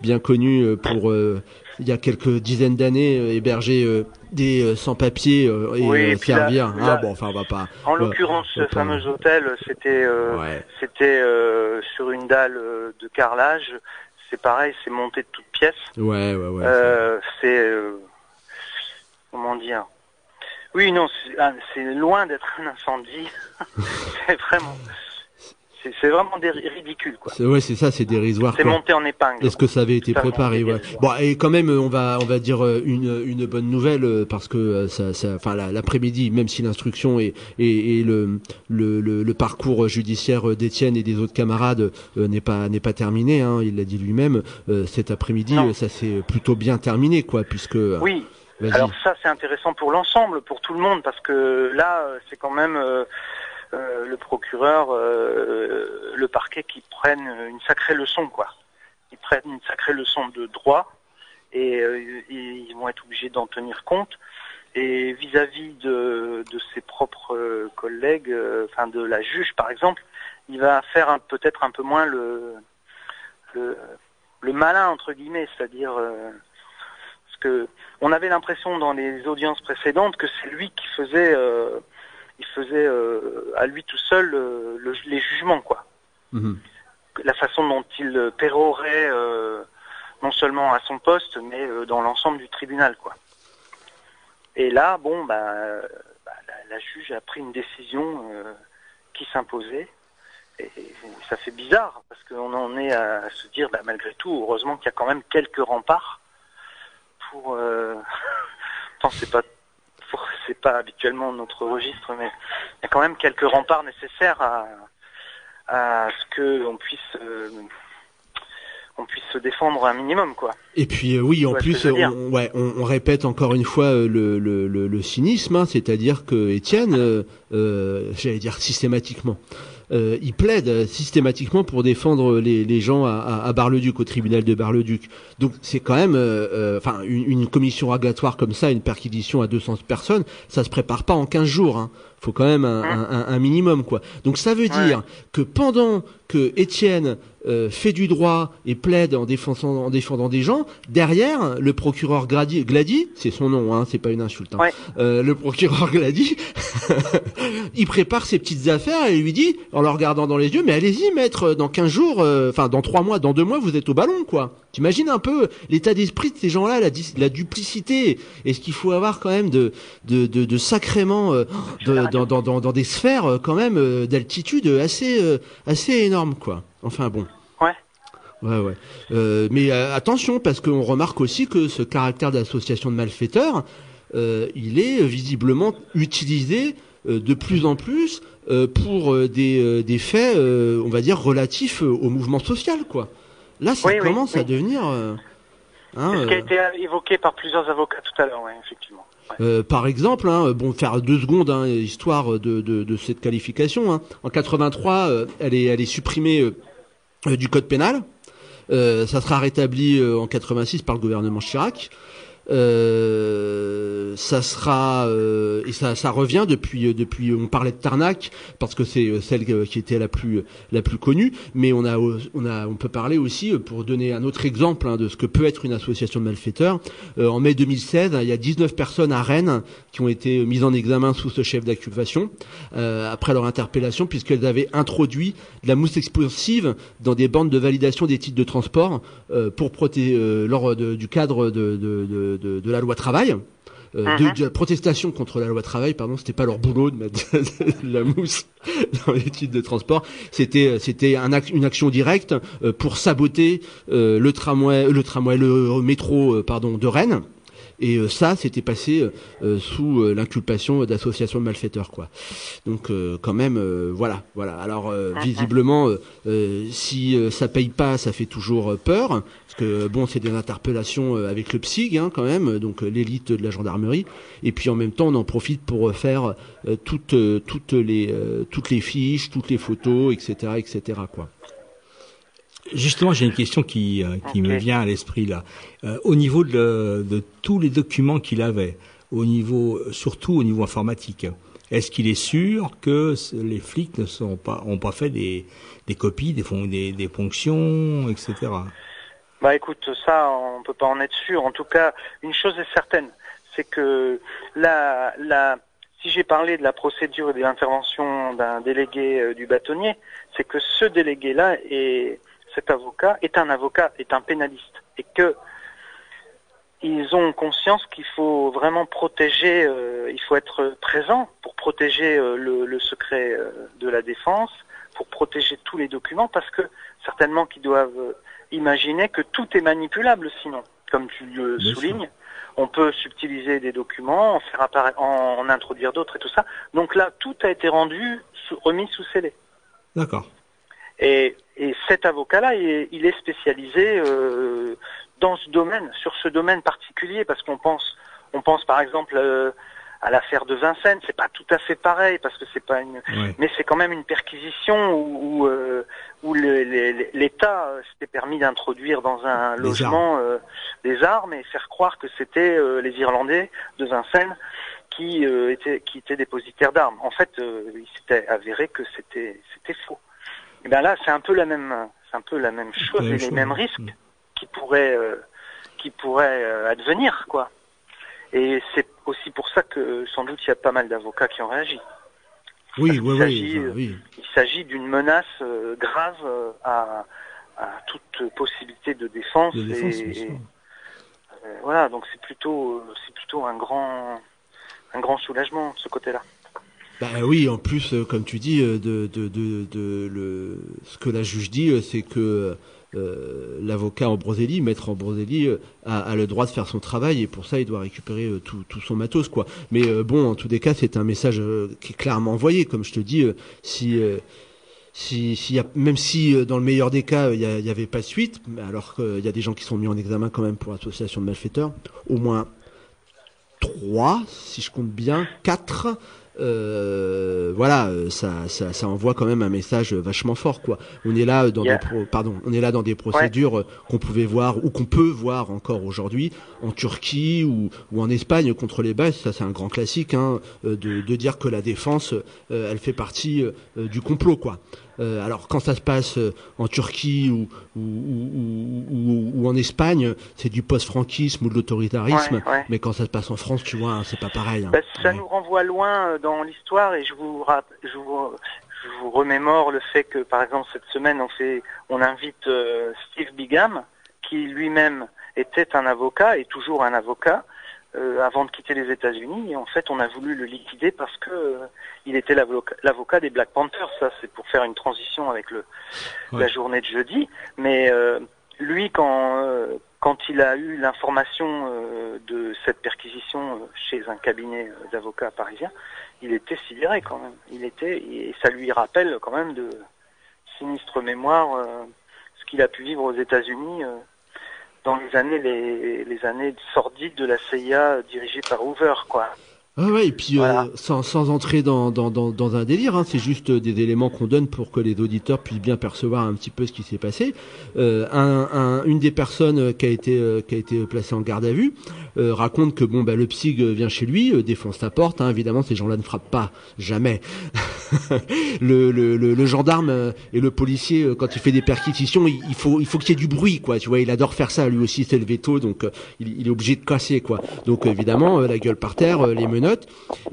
bien connu pour il y a quelques dizaines d'années euh, héberger euh, des euh, sans-papiers et servir. ah bon, enfin on va pas. En l'occurrence, ce fameux hôtel, c'était c'était sur une dalle de carrelage. C'est pareil, c'est monté de toutes pièces. Ouais, ouais, ouais. c'est comment dire. Oui, non, c'est loin d'être un incendie. c'est vraiment c'est vraiment des ridicule quoi. Ouais, c'est ça, c'est dérisoire. C'est monté en épingle. Est-ce que ça avait été préparé ouais. Bon, et quand même, on va on va dire euh, une une bonne nouvelle euh, parce que euh, ça, ça enfin l'après-midi, même si l'instruction et, et, et le, le, le parcours judiciaire d'Étienne et des autres camarades n'est pas n'est pas terminé. Hein, il l'a dit lui-même. cet après-midi, ça s'est plutôt bien terminé quoi, puisque. Oui. Alors ça, c'est intéressant pour l'ensemble, pour tout le monde, parce que là, c'est quand même euh, le procureur, euh, le parquet qui prennent une sacrée leçon, quoi. Ils prennent une sacrée leçon de droit et euh, ils vont être obligés d'en tenir compte. Et vis-à-vis de, ses propres collègues, enfin de la juge par exemple, il va faire peut-être un peu moins le, le, malin entre guillemets, c'est-à-dire que on avait l'impression dans les audiences précédentes que c'est lui qui faisait il faisait euh, à lui tout seul euh, les jugements, quoi. Mhm. La façon dont il pérorait euh, non seulement à son poste, mais dans l'ensemble du tribunal, quoi. Et là, bon, bah, bah la, juge a pris une décision qui s'imposait. Et, ça fait bizarre, parce qu'on en est à, se dire, bah, malgré tout, heureusement qu'il y a quand même quelques remparts pour... Euh... c'est pas c'est pas habituellement notre registre, mais il y a quand même quelques remparts nécessaires à, à ce que on puisse on puisse se défendre un minimum, quoi. Et puis oui, en plus, on, ouais, on, répète encore une fois le, le, le, cynisme, hein, c'est-à-dire que Étienne, j'allais dire systématiquement, euh, il plaide systématiquement pour défendre les, gens à, à, Bar-le-Duc, au tribunal de Bar-le-Duc. Donc c'est quand même, euh, euh, enfin, une, une, commission rogatoire comme ça, une perquisition à 200 personnes, ça se prépare pas en 15 jours. Hein faut quand même un, hein un, un, minimum quoi. Donc ça veut dire que pendant que Étienne euh, fait du droit et plaide en défendant, en défendant des gens, derrière le procureur Glady, Glady c'est son nom, hein, c'est pas une insulte. Hein, euh, le procureur Glady, il prépare ses petites affaires et lui dit, en le regardant dans les yeux, mais allez-y maître, dans 15 jours, euh, enfin dans 3 mois, dans 2 mois, vous êtes au ballon quoi. T'imagines un peu l'état d'esprit de ces gens-là, la, la, duplicité, et ce qu'il faut avoir quand même de, de, de, de sacrément euh, dans, dans, dans, dans, des sphères euh, quand même euh, d'altitude assez, assez énormes, quoi. Enfin bon. Ouais. Ouais, ouais. Euh, mais attention, parce qu'on remarque aussi que ce caractère d'association de malfaiteurs, euh, il est visiblement utilisé de plus en plus pour des, des faits, on va dire, relatifs au mouvement social, quoi. Là, ça commence à devenir. Euh, hein, ce qui a euh, été évoqué par plusieurs avocats tout à l'heure, effectivement. Euh, par exemple, hein, bon, faire deux secondes, hein, histoire de, de, de, cette qualification. En 83, elle est, elle est supprimée du code pénal. ça sera rétabli en 86 par le gouvernement Chirac. Euh, ça sera euh, et ça, ça revient depuis euh, depuis on parlait de Tarnac parce que c'est celle qui était la plus la plus connue mais on a on a on peut parler aussi pour donner un autre exemple hein, de ce que peut être une association de malfaiteurs. En mai 2016 il y a 19 personnes à Rennes qui ont été mises en examen sous ce chef d'accusation après leur interpellation puisqu'elles avaient introduit de la mousse explosive dans des bandes de validation des titres de transport pour protéger lors du cadre de, de, de de, la loi travail. Euh, uh-huh. de, la protestation contre la loi travail, pardon, c'était pas leur boulot de mettre de la mousse dans les titres de transport. C'était c'était un une action directe euh, pour saboter euh, le tramway, le tramway, le métro, pardon, de Rennes. Et euh, ça, c'était passé euh, euh, sous l'inculpation d'association de malfaiteurs, quoi. Donc quand même, voilà, voilà. Alors visiblement, si ça paye pas, ça fait toujours peur, parce que bon, c'est des interpellations avec le PSIG, hein, quand même, donc l'élite de la gendarmerie. Et puis en même temps, on en profite pour faire toutes toutes les toutes les fiches, toutes les photos, etc., etc., quoi. Justement, j'ai une question qui, euh, me vient à l'esprit là. Euh, au niveau de, de, tous les documents qu'il avait, au niveau, surtout au niveau informatique, est-ce qu'il est sûr que les flics ne sont pas, ont pas fait des, des copies, des, des, des fonctions, etc. Bah écoute, ça, on peut pas en être sûr. En tout cas, une chose est certaine, c'est que la, la, si j'ai parlé de la procédure et de l'intervention d'un délégué euh, du bâtonnier, c'est que ce délégué-là est cet avocat est un avocat, est un pénaliste, et que ils ont conscience qu'il faut vraiment protéger, euh, il faut être présent pour protéger euh, le, secret euh, de la défense, pour protéger tous les documents, parce que certainement qu'ils doivent imaginer que tout est manipulable sinon, comme tu le soulignes. On peut subtiliser des documents, en faire apparaître, en, introduire d'autres et tout ça. Donc là, tout a été rendu, remis sous scellé. D'accord. Et, et cet avocat-là, il, est spécialisé euh, dans ce domaine, sur ce domaine particulier, parce qu'on pense, on pense par exemple euh, à l'affaire de Vincennes. C'est pas tout à fait pareil parce que c'est pas une, mais c'est quand même une perquisition où, où, euh, l'État s'était permis d'introduire dans un logement des armes et faire croire que c'était les Irlandais de Vincennes qui étaient qui étaient dépositaires d'armes. En fait, il s'était avéré que c'était c'était faux. Et bien là, c'est un peu la même, c'est un peu la même chose et les mêmes risques qui pourraient, euh, qui pourraient euh, advenir, quoi. Et c'est aussi pour ça que sans doute il y a pas mal d'avocats qui ont réagi. Oui, oui, oui, oui, Il s'agit d'une menace euh, grave à, à, toute possibilité de défense. et, voilà, donc c'est plutôt, c'est plutôt un grand, un grand soulagement de ce côté-là. Bah oui, en plus, euh, comme tu dis, euh, de, de, de, le, ce que la juge dit, euh, c'est que l'avocat Ambroselli, maître Ambroselli, a, a, le droit de faire son travail et pour ça il doit récupérer tout, tout, son matos quoi. Mais bon, en tous les cas, c'est un message qui est clairement envoyé. Comme je te dis, si si, si y a, même si dans le meilleur des cas il n'y avait pas de suite, alors qu'il y a des gens qui sont mis en examen quand même pour association de malfaiteurs, au moins trois, si je compte bien, quatre euh, voilà, euh, ça, ça, ça, envoie quand même un message vachement fort, quoi. On est là dans des pardon, on est là dans des procédures euh, qu'on pouvait voir ou qu'on peut voir encore aujourd'hui en Turquie ou, ou en Espagne contre les bases. Ça, c'est un grand classique, hein, de, de, dire que la défense, elle fait partie du complot, quoi. Euh, alors quand ça se passe euh, en Turquie ou, ou, en Espagne, c'est du post-franquisme ou de l'autoritarisme, mais quand ça se passe en France, tu vois, hein, c'est pas pareil. Hein. Bah, ça nous renvoie loin euh, dans l'histoire et je vous, je vous, je vous remémore le fait que par exemple cette semaine on fait, on invite Steve Bigham qui lui-même était un avocat et toujours un avocat euh, avant de quitter les États-Unis. Et en fait, on a voulu le liquider parce que euh, il était l'avocat des Black Panthers. Ça, c'est pour faire une transition avec le, la journée de jeudi. Mais euh, lui, quand quand il a eu l'information de cette perquisition chez un cabinet d'avocats parisien, il était sidéré quand même. Il était et ça lui rappelle quand même de sinistre mémoire ce qu'il a pu vivre aux États-Unis dans les années les, les années sordides de la CIA dirigée par Hoover, quoi. Ah ouais, et puis euh, sans, sans entrer dans, dans, dans, dans un délire, hein, c'est juste des éléments qu'on donne pour que les auditeurs puissent bien percevoir un petit peu ce qui s'est passé. Euh, un, un, une des personnes qui a été euh, qui a été placée en garde à vue euh, raconte que bon bah le psy vient chez lui, euh, défonce sa porte. Hein, évidemment, ces gens-là ne frappent pas jamais. le, le, le, gendarme et le policier, quand il fait des perquisitions, il, faut il faut qu'il y ait du bruit, quoi. Tu vois, il adore faire ça. Lui aussi, c'est le veto, donc il, il, est obligé de casser, quoi. Donc évidemment, la gueule par terre, les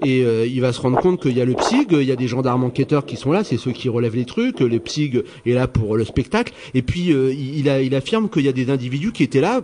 et euh, il va se rendre compte qu'il y a le PSIG, il y a des gendarmes enquêteurs qui sont là, c'est ceux qui relèvent les trucs, le PSIG est là pour le spectacle, et puis euh, il affirme qu'il y a des individus qui étaient là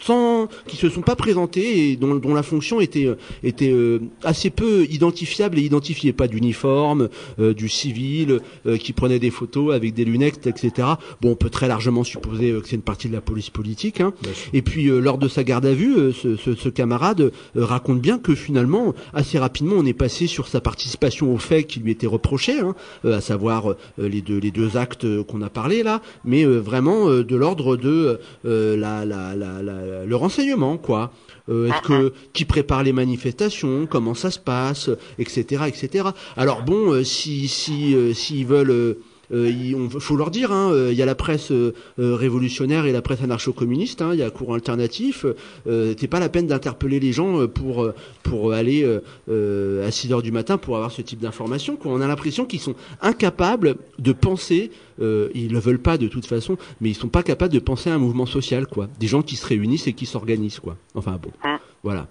sans qui se sont pas présentés et dont, dont la fonction était euh, était euh, assez peu identifiable et identifiée. Pas d'uniforme euh, du civil qui prenait des photos avec des lunettes etc bon on peut très largement supposer que c'est une partie de la police politique hein. et puis lors de sa garde à vue ce, ce, ce camarade raconte bien que finalement assez rapidement on est passé sur sa participation au fait qui lui était reproché hein, à savoir les deux les deux actes qu'on a parlé là mais vraiment de l'ordre de la, la, la, la le renseignement, quoi. Euh, est-ce que qui prépare les manifestations, comment ça se passe, etc., etc. Alors bon, euh, si si euh, s'ils veulent euh, il faut leur dire, hein, il y a la presse révolutionnaire et la presse anarcho-communiste, hein, il y a courant alternatif. Euh, c'est pas la peine d'interpeller les gens pour pour aller à 6 heures du matin pour avoir ce type d'information. On a l'impression qu'ils sont incapables de penser euh, ils le veulent pas de toute façon, mais ils sont pas capables de penser à un mouvement social, quoi. Des gens qui se réunissent et qui s'organisent, quoi. Enfin bon, hum. voilà.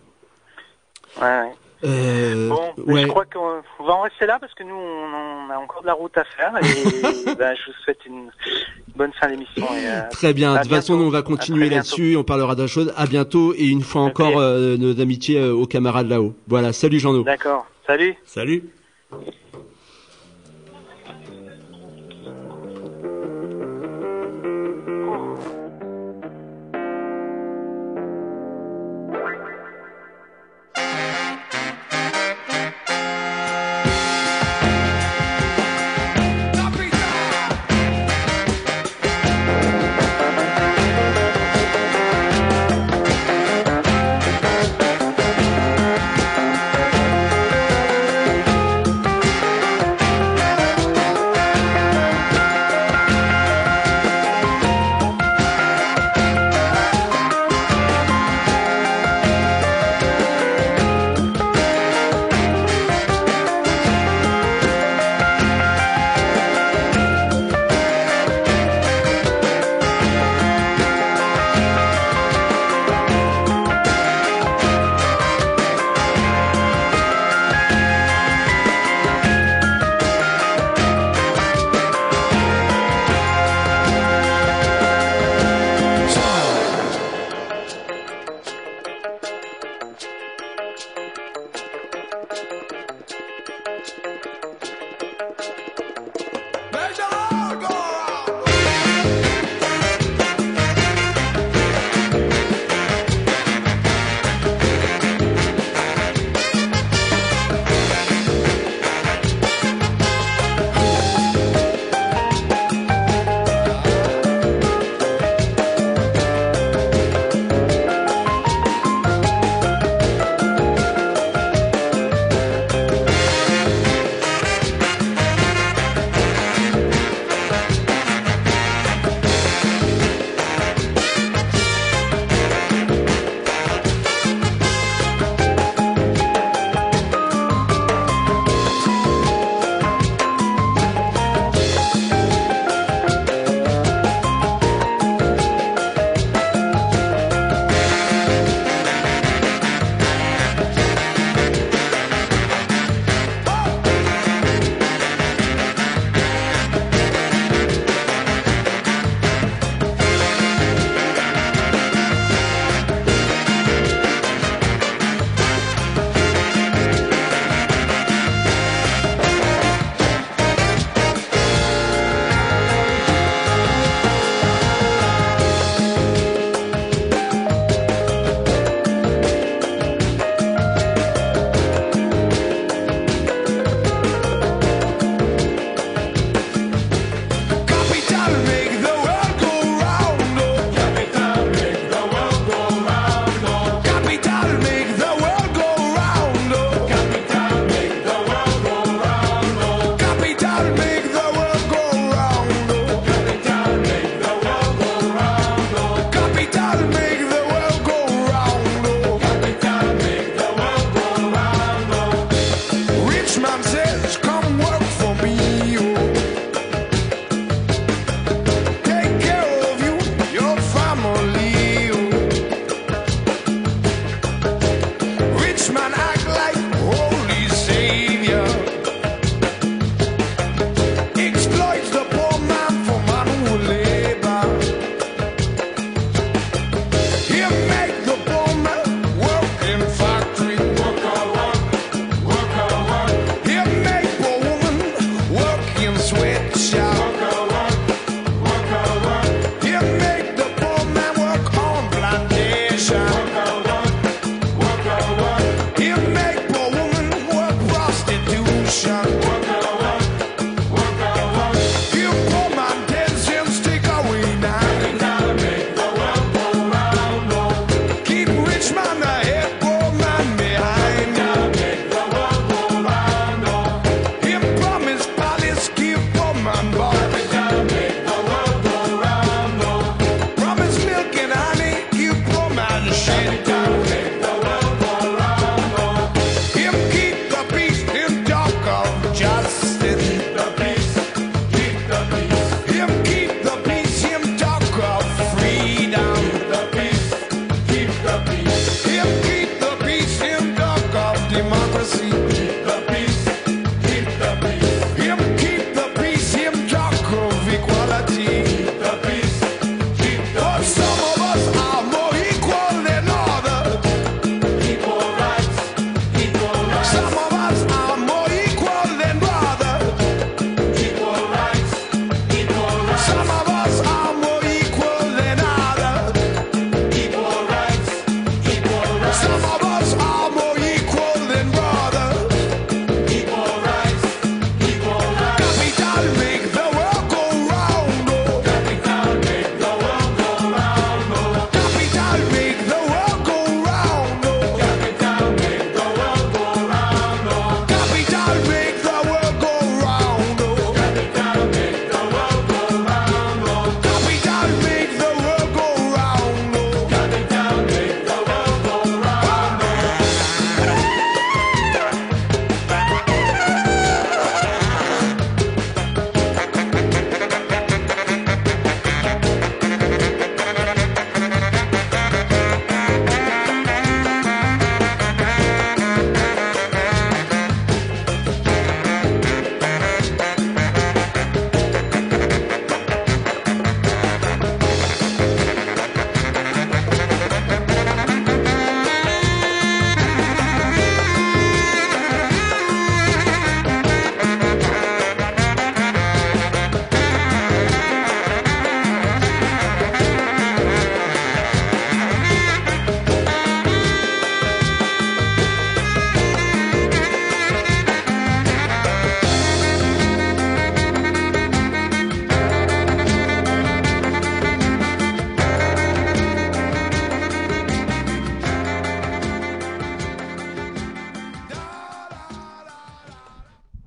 Ouais, Euh, bon, je crois qu'on va en rester là parce que nous, on, a encore de la route à faire et ben, je vous souhaite une bonne fin d'émission. Euh, Très bien. De toute façon, on va continuer là-dessus. On parlera d'autres choses. À bientôt et une fois encore euh, nos amitiés euh, aux camarades là-haut. Voilà. Salut Jean-No. D'accord. Salut. Salut.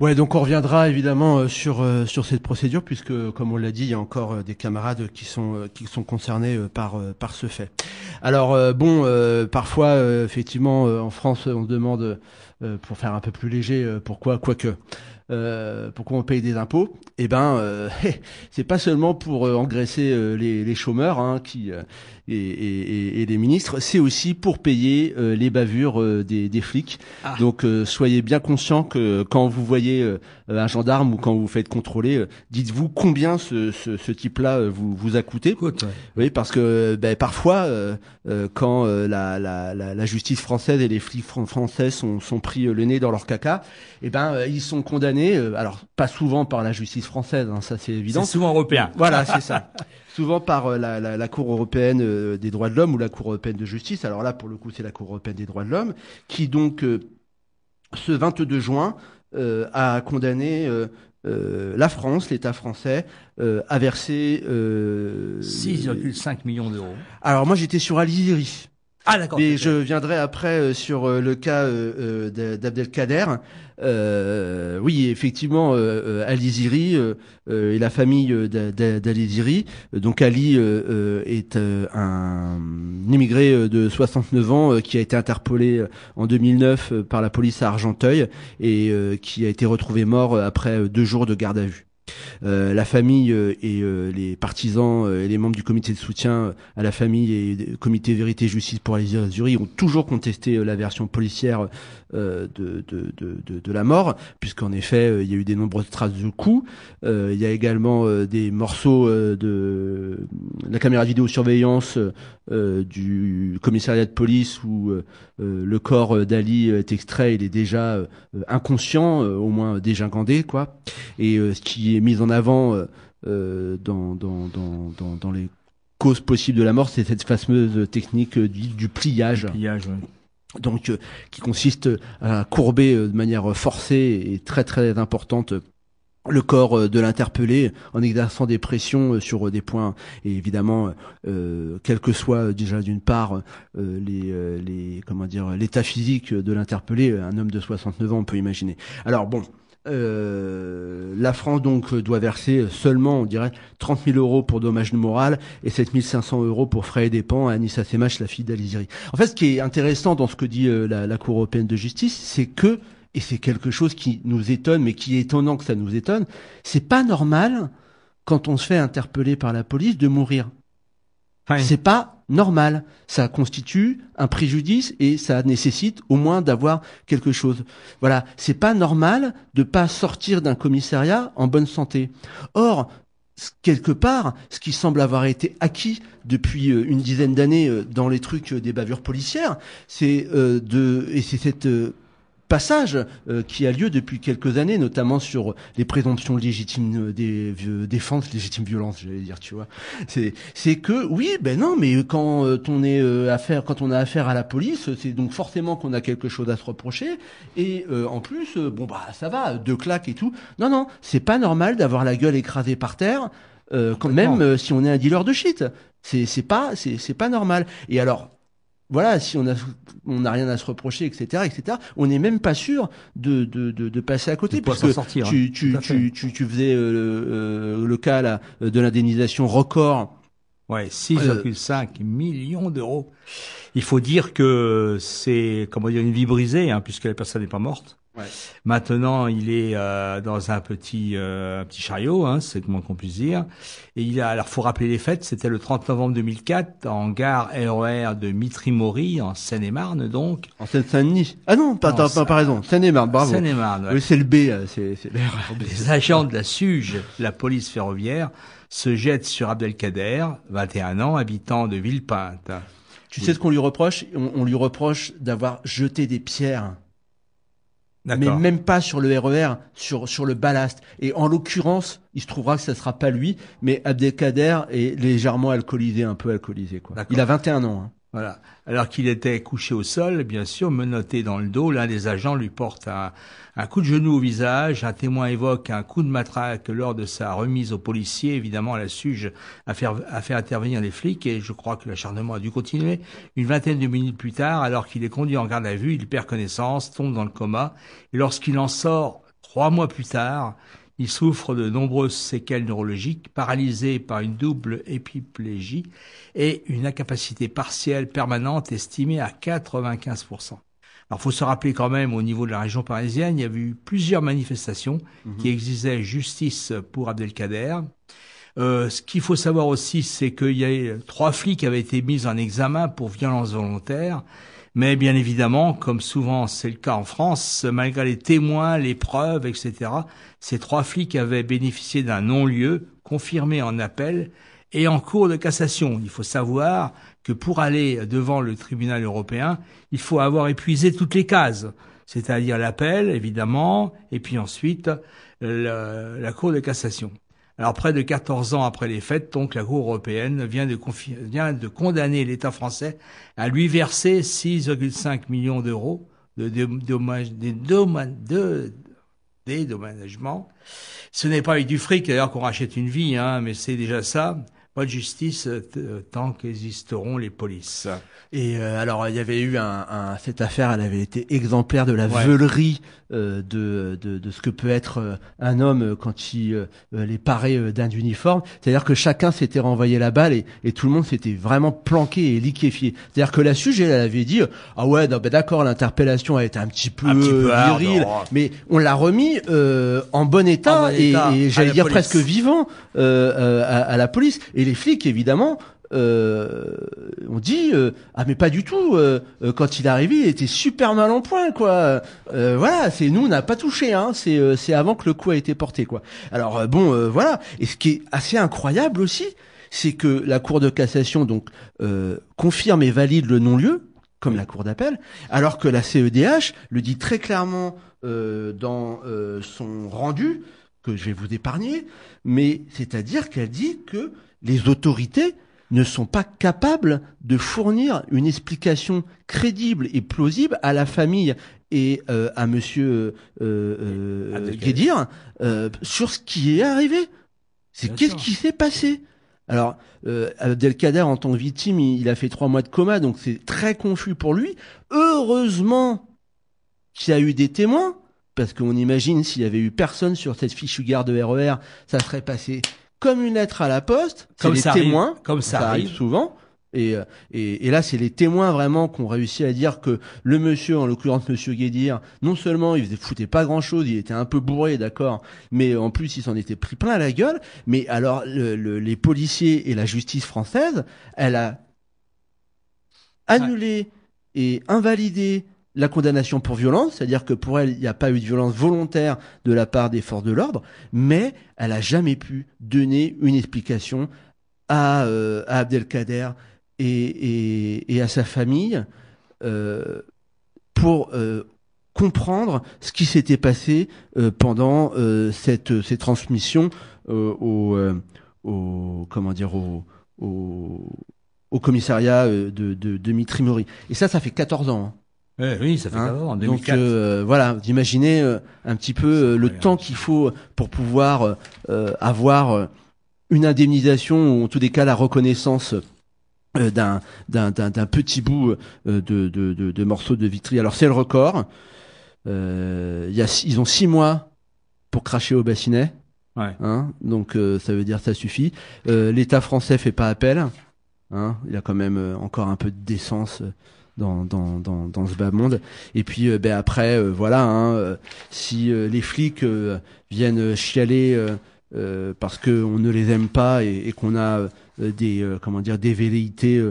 Donc on reviendra évidemment euh, sur euh, sur cette procédure puisque comme on l'a dit, il y a encore euh, des camarades qui sont qui sont concernés par par ce fait. Alors bon, parfois effectivement en France on se demande pour faire un peu plus léger pourquoi quoique pourquoi on paye des impôts? Eh ben, c'est pas seulement pour engraisser les, les, chômeurs hein, qui et, et, et, les ministres, c'est aussi pour payer euh, les bavures euh, des, des, flics. Ah. Donc euh, soyez bien conscients que quand vous voyez un gendarme ou quand vous, vous faites contrôler, dites-vous combien ce, ce, ce type-là vous, vous a coûté. Oui, parce que ben, parfois, quand la, la, la, justice française et les flics français sont, sont pris le nez dans leur caca, eh ben ils sont condamnés. alors pas souvent par la justice française, hein, ça c'est évident. C'est souvent européen. Voilà, c'est ça. souvent par euh, la, la, la, Cour européenne euh, des droits de l'homme ou la Cour européenne de justice. Alors là, pour le coup, c'est la Cour européenne des droits de l'homme qui donc euh, ce 22 juin a condamné la France, l'État français, à verser 6,5 millions d'euros. Alors moi, j'étais sur Aliziri. Ah d'accord. Mais je viendrai après sur le cas d'Abdelkader. Euh, oui, effectivement, euh, Ali Ziri euh, et la famille d'Ali Ziri. Donc Ali est un immigré de 69 ans qui a été interpellé en 2009 par la police à Argenteuil et qui a été retrouvé mort après deux jours de garde à vue. La famille et les partisans et les membres du comité de soutien à la famille et comité vérité justice pour les Azuris ont toujours contesté la version policière de, de, de, de, la mort, puisqu'en effet il y a eu des nombreuses traces de coups. il y a également des morceaux de la caméra de vidéosurveillance du commissariat de police où le corps d'Ali est extrait, il est déjà inconscient, au moins dégingandé, quoi. Et ce qui est mis en avant dans, dans, dans, dans, dans les causes possibles de la mort, c'est cette fameuse technique du, du pliage. pliage Donc, qui consiste à courber de manière forcée et très très importante le corps de l'interpellé en exerçant des pressions sur des points. Et évidemment euh, quel que soit déjà d'une part les, les comment dire l'état physique de l'interpellé un homme de 69 ans on peut imaginer. Alors bon euh, la France donc doit verser seulement, on dirait, 30 000 euros pour dommages moral et 7 500 euros pour frais et dépens à Anissa Semache, la fille d'Aliziri. En fait, ce qui est intéressant dans ce que dit euh, la, Cour européenne de justice, c'est que, et c'est quelque chose qui nous étonne, mais qui est étonnant que ça nous étonne, c'est pas normal quand on se fait interpeller par la police de mourir. C'est pas normal. Ça constitue un préjudice et ça nécessite au moins d'avoir quelque chose. Voilà, c'est pas normal de pas sortir d'un commissariat en bonne santé. Or, quelque part, ce qui semble avoir été acquis depuis euh, une dizaine d'années euh, dans les trucs des bavures policières, c'est euh, de et c'est cette passage euh, qui a lieu depuis quelques années, notamment sur les présomptions légitimes euh, des défenses, légitimes violences, j'allais dire, tu vois. C'est c'est que oui, ben non, mais quand euh, on est affaire, quand on a affaire à la police, c'est donc forcément qu'on a quelque chose à se reprocher. Et en plus, bon bah ça va, deux claques et tout. Non non, c'est pas normal d'avoir la gueule écrasée par terre. quand même si on est un dealer de shit, c'est c'est pas c'est c'est pas normal. Et alors voilà, si on a on n'a rien à se reprocher, etc., etc. On n'est même pas sûr de, de, de, de passer à côté, parce que sortir, tu, hein. tu, tu, tu, tu, faisais euh, euh, le cas là de l'indemnisation record. Ouais, 6,5 euh, millions d'euros. Il faut dire que c'est comment dire une vie brisée, hein, puisque la personne n'est pas morte. Maintenant, il est euh, dans un petit euh, petit chariot, hein, c'est comment qu'on puisse dire. Et il a, alors faut rappeler les fêtes, c'était le 30 novembre 2004 en gare RER de Mitry-Mory en Seine-et-Marne, donc. En Seine-Saint-Denis. Ah non, pas, pas, pas, raison. Seine-et-Marne, bravo. Seine-et-Marne. Oui, c'est le B, euh, c'est c'est Les agents de la SUGE, la police ferroviaire, se jettent sur Abdelkader, 21 ans, habitant de Villepinte. Tu sais ce qu'on lui reproche? On lui reproche d'avoir jeté des pierres mais même pas sur le RER, e sur sur le ballast. Et en l'occurrence, il se trouvera que ça sera pas lui, mais Abdelkader est légèrement alcoolisé, un peu alcoolisé quoi. Il a 21 ans. Hein. Voilà. Alors qu'il était couché au sol, bien sûr, menotté dans le dos, l'un des agents lui porte un, coup de genou au visage. Un témoin évoque un coup de matraque lors de sa remise au policier. Évidemment, la SUGE a fait, a fait intervenir les flics et je crois que l'acharnement a dû continuer. Une vingtaine de minutes plus tard, alors qu'il est conduit en garde à vue, il perd connaissance, tombe dans le coma et lorsqu'il en sort trois mois plus tard, il souffre de nombreuses séquelles neurologiques, paralysé par une double épiplégie et une incapacité partielle permanente estimée à 95%. Alors, faut se rappeler quand même, au niveau de la région parisienne, il y a eu plusieurs manifestations mhm. qui exigeaient justice pour Abdelkader. Euh, ce qu'il faut savoir aussi, c'est qu'il y a trois flics qui avaient été mis en examen pour violence volontaire mais bien évidemment, comme souvent c'est le cas en France, malgré les témoins, les preuves, etc., ces trois flics avaient bénéficié d'un non-lieu confirmé en appel et en cours de cassation. Il faut savoir que pour aller devant le tribunal européen, il faut avoir épuisé toutes les cases, c'est-à-dire l'appel, évidemment, et puis ensuite la cour de cassation. Alors près de 14 ans après les fêtes, donc la Cour européenne vient de, condamner l'État français à lui verser 6,5 millions d'euros de, de, dédommagements. Ce n'est pas avec du fric d'ailleurs qu'on rachète une vie, hein, mais c'est déjà ça. Pas de justice tant qu'existeront les polices. Et alors il y avait eu un, un, cette affaire, elle avait été exemplaire de la veulerie euh, de, de, de, ce que peut être euh, un homme euh, quand il les paraît d'un uniforme. C'est-à-dire que chacun s'était renvoyé la balle et, et tout le monde s'était vraiment planqué et liquéfié. C'est-à-dire que la sujet, elle avait dit ah ouais, ben d'accord, l'interpellation a été un petit peu, un virile, mais on l'a remis en bon état, et, et j'allais dire presque vivant à, à, la police. Et les flics, évidemment, euh, on dit euh, ah mais pas du tout euh, quand il est arrivé il était super mal en point quoi. Voilà c'est nous on n'a pas touché hein. C'est c'est avant que le coup a été porté quoi. Alors bon voilà. Et ce qui est assez incroyable aussi c'est que la cour de cassation donc confirme et valide le non-lieu comme la cour d'appel alors que la CEDH le dit très clairement dans son rendu que je vais vous épargner mais c'est-à-dire qu'elle dit que les autorités ne sont pas capables de fournir une explication crédible et plausible à la famille et euh, à Monsieur euh, euh, Guédir euh, sur ce qui est arrivé. C'est qu'est-ce qui s'est passé? Alors, euh, Abdelkader, en tant que victime, il, a fait trois mois de coma, donc c'est très confus pour lui. Heureusement qu'il y a eu des témoins, parce qu'on imagine s'il y avait eu personne sur cette fichue garde de RER, ça serait passé comme une lettre à la poste. Comme les témoins, comme ça, arrive. souvent. Et, et, et, là, c'est les témoins vraiment qui ont réussi à dire que le monsieur, en l'occurrence Monsieur Guédir, non seulement il faisait foutait pas grand chose, il était un peu bourré, d'accord, mais en plus il s'en était pris plein la gueule. Mais alors, le, les policiers et la justice française, elle a annulé et invalidé la condamnation pour violence, c'est-à-dire que pour elle, il n'y a pas eu de violence volontaire de la part des forces de l'ordre, mais elle n'a jamais pu donner une explication à, euh, Abdelkader et, à sa famille euh, pour euh, comprendre ce qui s'était passé pendant cette, ces transmissions au, comment dire au, au, commissariat de, de, de Mitri Mori. Et ça, ça fait 14 ans. Hein oui, ça fait hein en 2004. Donc euh, voilà, d'imaginer euh, un petit peu euh, le temps qu'il faut pour pouvoir avoir une indemnisation ou en tous les cas la reconnaissance d'un d'un d'un petit bout de, de, de, de morceaux de vitri. Alors c'est le record. Il y a, ils ont six mois pour cracher au bassinet. Ouais. Hein, donc ça veut dire ça suffit. L'État français fait pas appel. Hein, il y a quand même encore un peu de décence dans, dans, dans, dans ce bas monde. Et puis euh, ben après, euh, voilà, hein, euh, si les flics viennent chialer parce qu'on ne les aime pas et, et qu'on a des comment dire des velléités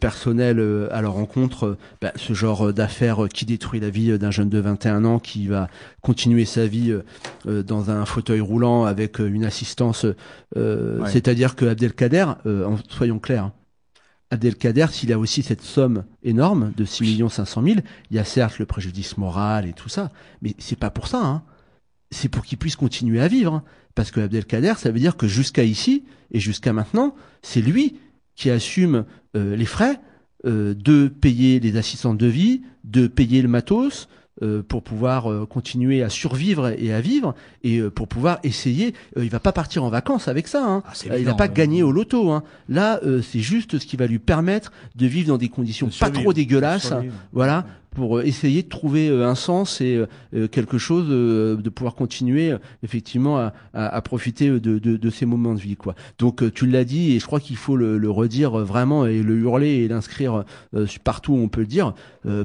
personnelles à leur rencontre, ben, ce genre d'affaire qui détruit la vie d'un jeune de 21 ans qui va continuer sa vie dans un fauteuil roulant avec une assistance, c'est-à-dire que Abdelkader, soyons clairs, Abdelkader, s'il a aussi cette somme énorme de 6 500 000, il y a certes le préjudice moral et tout ça, mais c'est pas pour ça. Hein. C'est pour qu'il puisse continuer à vivre. Hein. Parce que Abdelkader, ça veut dire que jusqu'à ici et jusqu'à maintenant, c'est lui qui assume euh, les frais euh, de payer les assistantes de vie, de payer le matos, pour pouvoir euh, continuer à survivre et à vivre et euh, pour pouvoir essayer. il va pas partir en vacances avec ça. Hein. Ah, il n'a pas gagné au loto. Hein. Là, c'est juste ce qui va lui permettre de vivre dans des conditions pas trop dégueulasses. Voilà, pour euh, essayer de trouver euh, un sens et euh, quelque chose de pouvoir continuer effectivement à, à, profiter de, de, de, ces moments de vie quoi. Donc tu l'as dit et je crois qu'il faut le, le, redire vraiment et le hurler et l'inscrire partout où on peut le dire.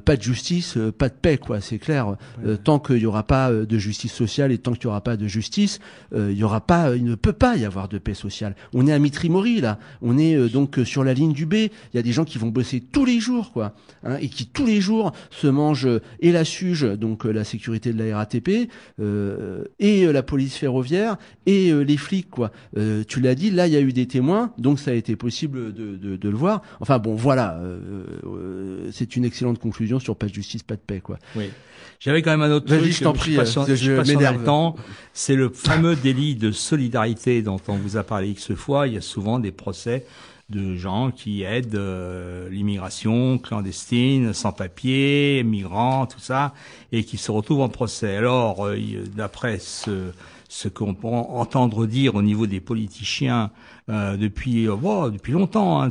pas de justice, pas de paix quoi, c'est clair. tant qu'il y aura pas de justice sociale et tant qu'il y aura pas de justice, il y aura pas, il ne peut pas y avoir de paix sociale. On est à Mitrimori là, on est donc sur la ligne du B. Il y a des gens qui vont bosser tous les jours quoi, hein, et qui tous les jours se mange et la SUGE, donc euh, la sécurité de la RATP, euh, et euh, la police ferroviaire, et les flics, quoi. tu l'as dit, là, il y a eu des témoins, donc ça a été possible de, de, de le voir. Enfin bon, voilà, c'est une excellente conclusion sur pas de justice, pas de paix, quoi. Oui. J'avais quand même un autre truc, je t'en prie, je, je temps. C'est le fameux délit de solidarité dont on vous a parlé X fois. Il y a souvent des procès de gens qui aident euh, l'immigration clandestine, sans papier, migrants, tout ça, et qui se retrouvent en procès. Alors, euh, d'après ce, ce qu'on peut entendre dire au niveau des politiciens euh, depuis oh, depuis longtemps. Hein,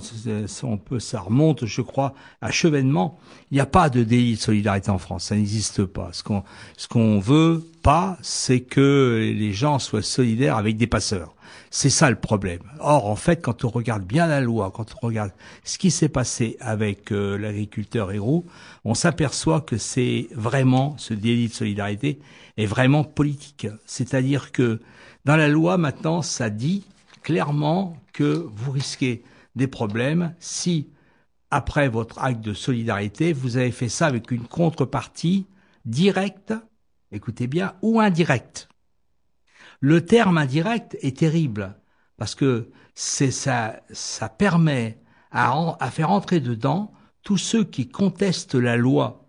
on peut, ça remonte, je crois, à Chevènement. Il n'y a pas de délit de solidarité en France, ça n'existe pas. Ce qu'on ce qu'on veut pas, c'est que les gens soient solidaires avec des passeurs. C'est ça le problème. Or, en fait, quand on regarde bien la loi, quand on regarde ce qui s'est passé avec euh, l'agriculteur héros, on s'aperçoit que c'est vraiment, ce délit de solidarité est vraiment politique. C'est-à-dire que dans la loi, maintenant, ça dit clairement que vous risquez des problèmes si, après votre acte de solidarité, vous avez fait ça avec une contrepartie directe, écoutez bien, ou indirecte. Le terme indirect est terrible parce que c'est ça, ça permet à, faire entrer dedans tous ceux qui contestent la loi,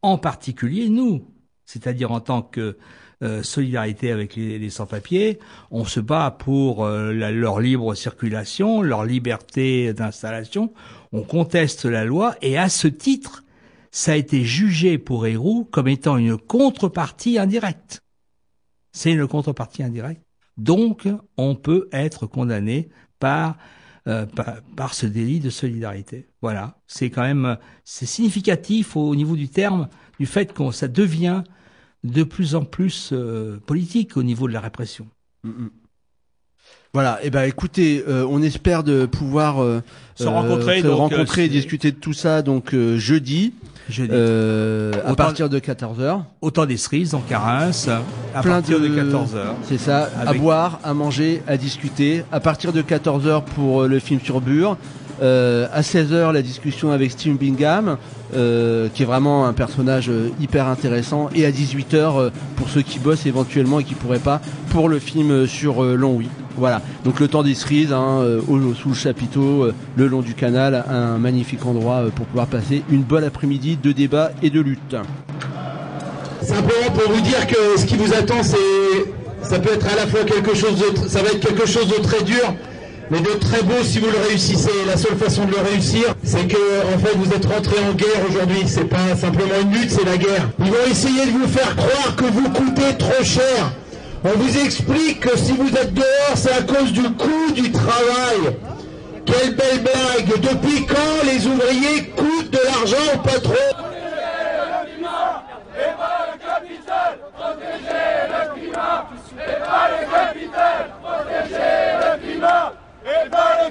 en particulier nous, c'est-à-dire en tant que euh, solidarité avec les, sans-papiers, on se bat pour euh, leur libre circulation, leur liberté d'installation, on conteste la loi et à ce titre, ça a été jugé pour Héroux comme étant une contrepartie indirecte c'est une contrepartie indirecte. Donc, on peut être condamné par, euh, par, ce délit de solidarité. Voilà, c'est quand même c'est significatif au, niveau du terme du fait que ça devient de plus en plus euh, politique au niveau de la répression. Mm, mm. Voilà, et eh ben écoutez, euh, on espère de pouvoir se rencontrer, rencontrer et discuter de tout ça donc jeudi. Euh, à partir de 14h. Autant des cerises en Carins, à partir de, 14h. C'est ça, à boire, à manger, à discuter. À partir de 14h pour euh, le film sur Bure. Euh, à 16h, la discussion avec Steve Bingham, euh, qui est vraiment un personnage euh, hyper intéressant. Et à 18h, euh, pour ceux qui bossent éventuellement et qui pourraient pas, pour le film sur Longwy. Voilà, donc le temps des cerises, hein, sous le chapiteau, le long du canal, un magnifique endroit pour pouvoir passer une bonne après-midi de débat et de lutte. Simplement pour vous dire que ce qui vous attend, c'est, ça peut être à la fois quelque chose de, ça va être quelque chose de très dur, mais de très beau si vous le réussissez. La seule façon de le réussir, c'est que en fait vous êtes rentré en guerre aujourd'hui. C'est pas simplement une lutte, c'est la guerre. Ils vont essayer de vous faire croire que vous coûtez trop cher. On vous explique que si vous êtes dehors, c'est à cause du coût du travail. Quelle belle blague Depuis quand les ouvriers coûtent de l'argent au patron Protéger le climat et pas le capital Protéger le climat et pas le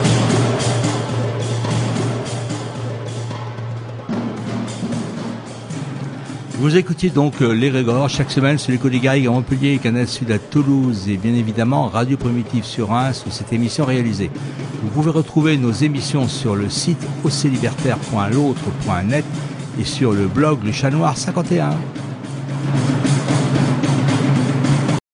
Vous écoutiez donc euh, Les Régors chaque semaine sur les des à Montpellier, Canal Sud à Toulouse et bien évidemment Radio Primitive sur Reims où cette émission réalisée. Vous pouvez retrouver nos émissions sur le site oclibertaire.l'autre.net et sur le blog Le Chat Noir 51.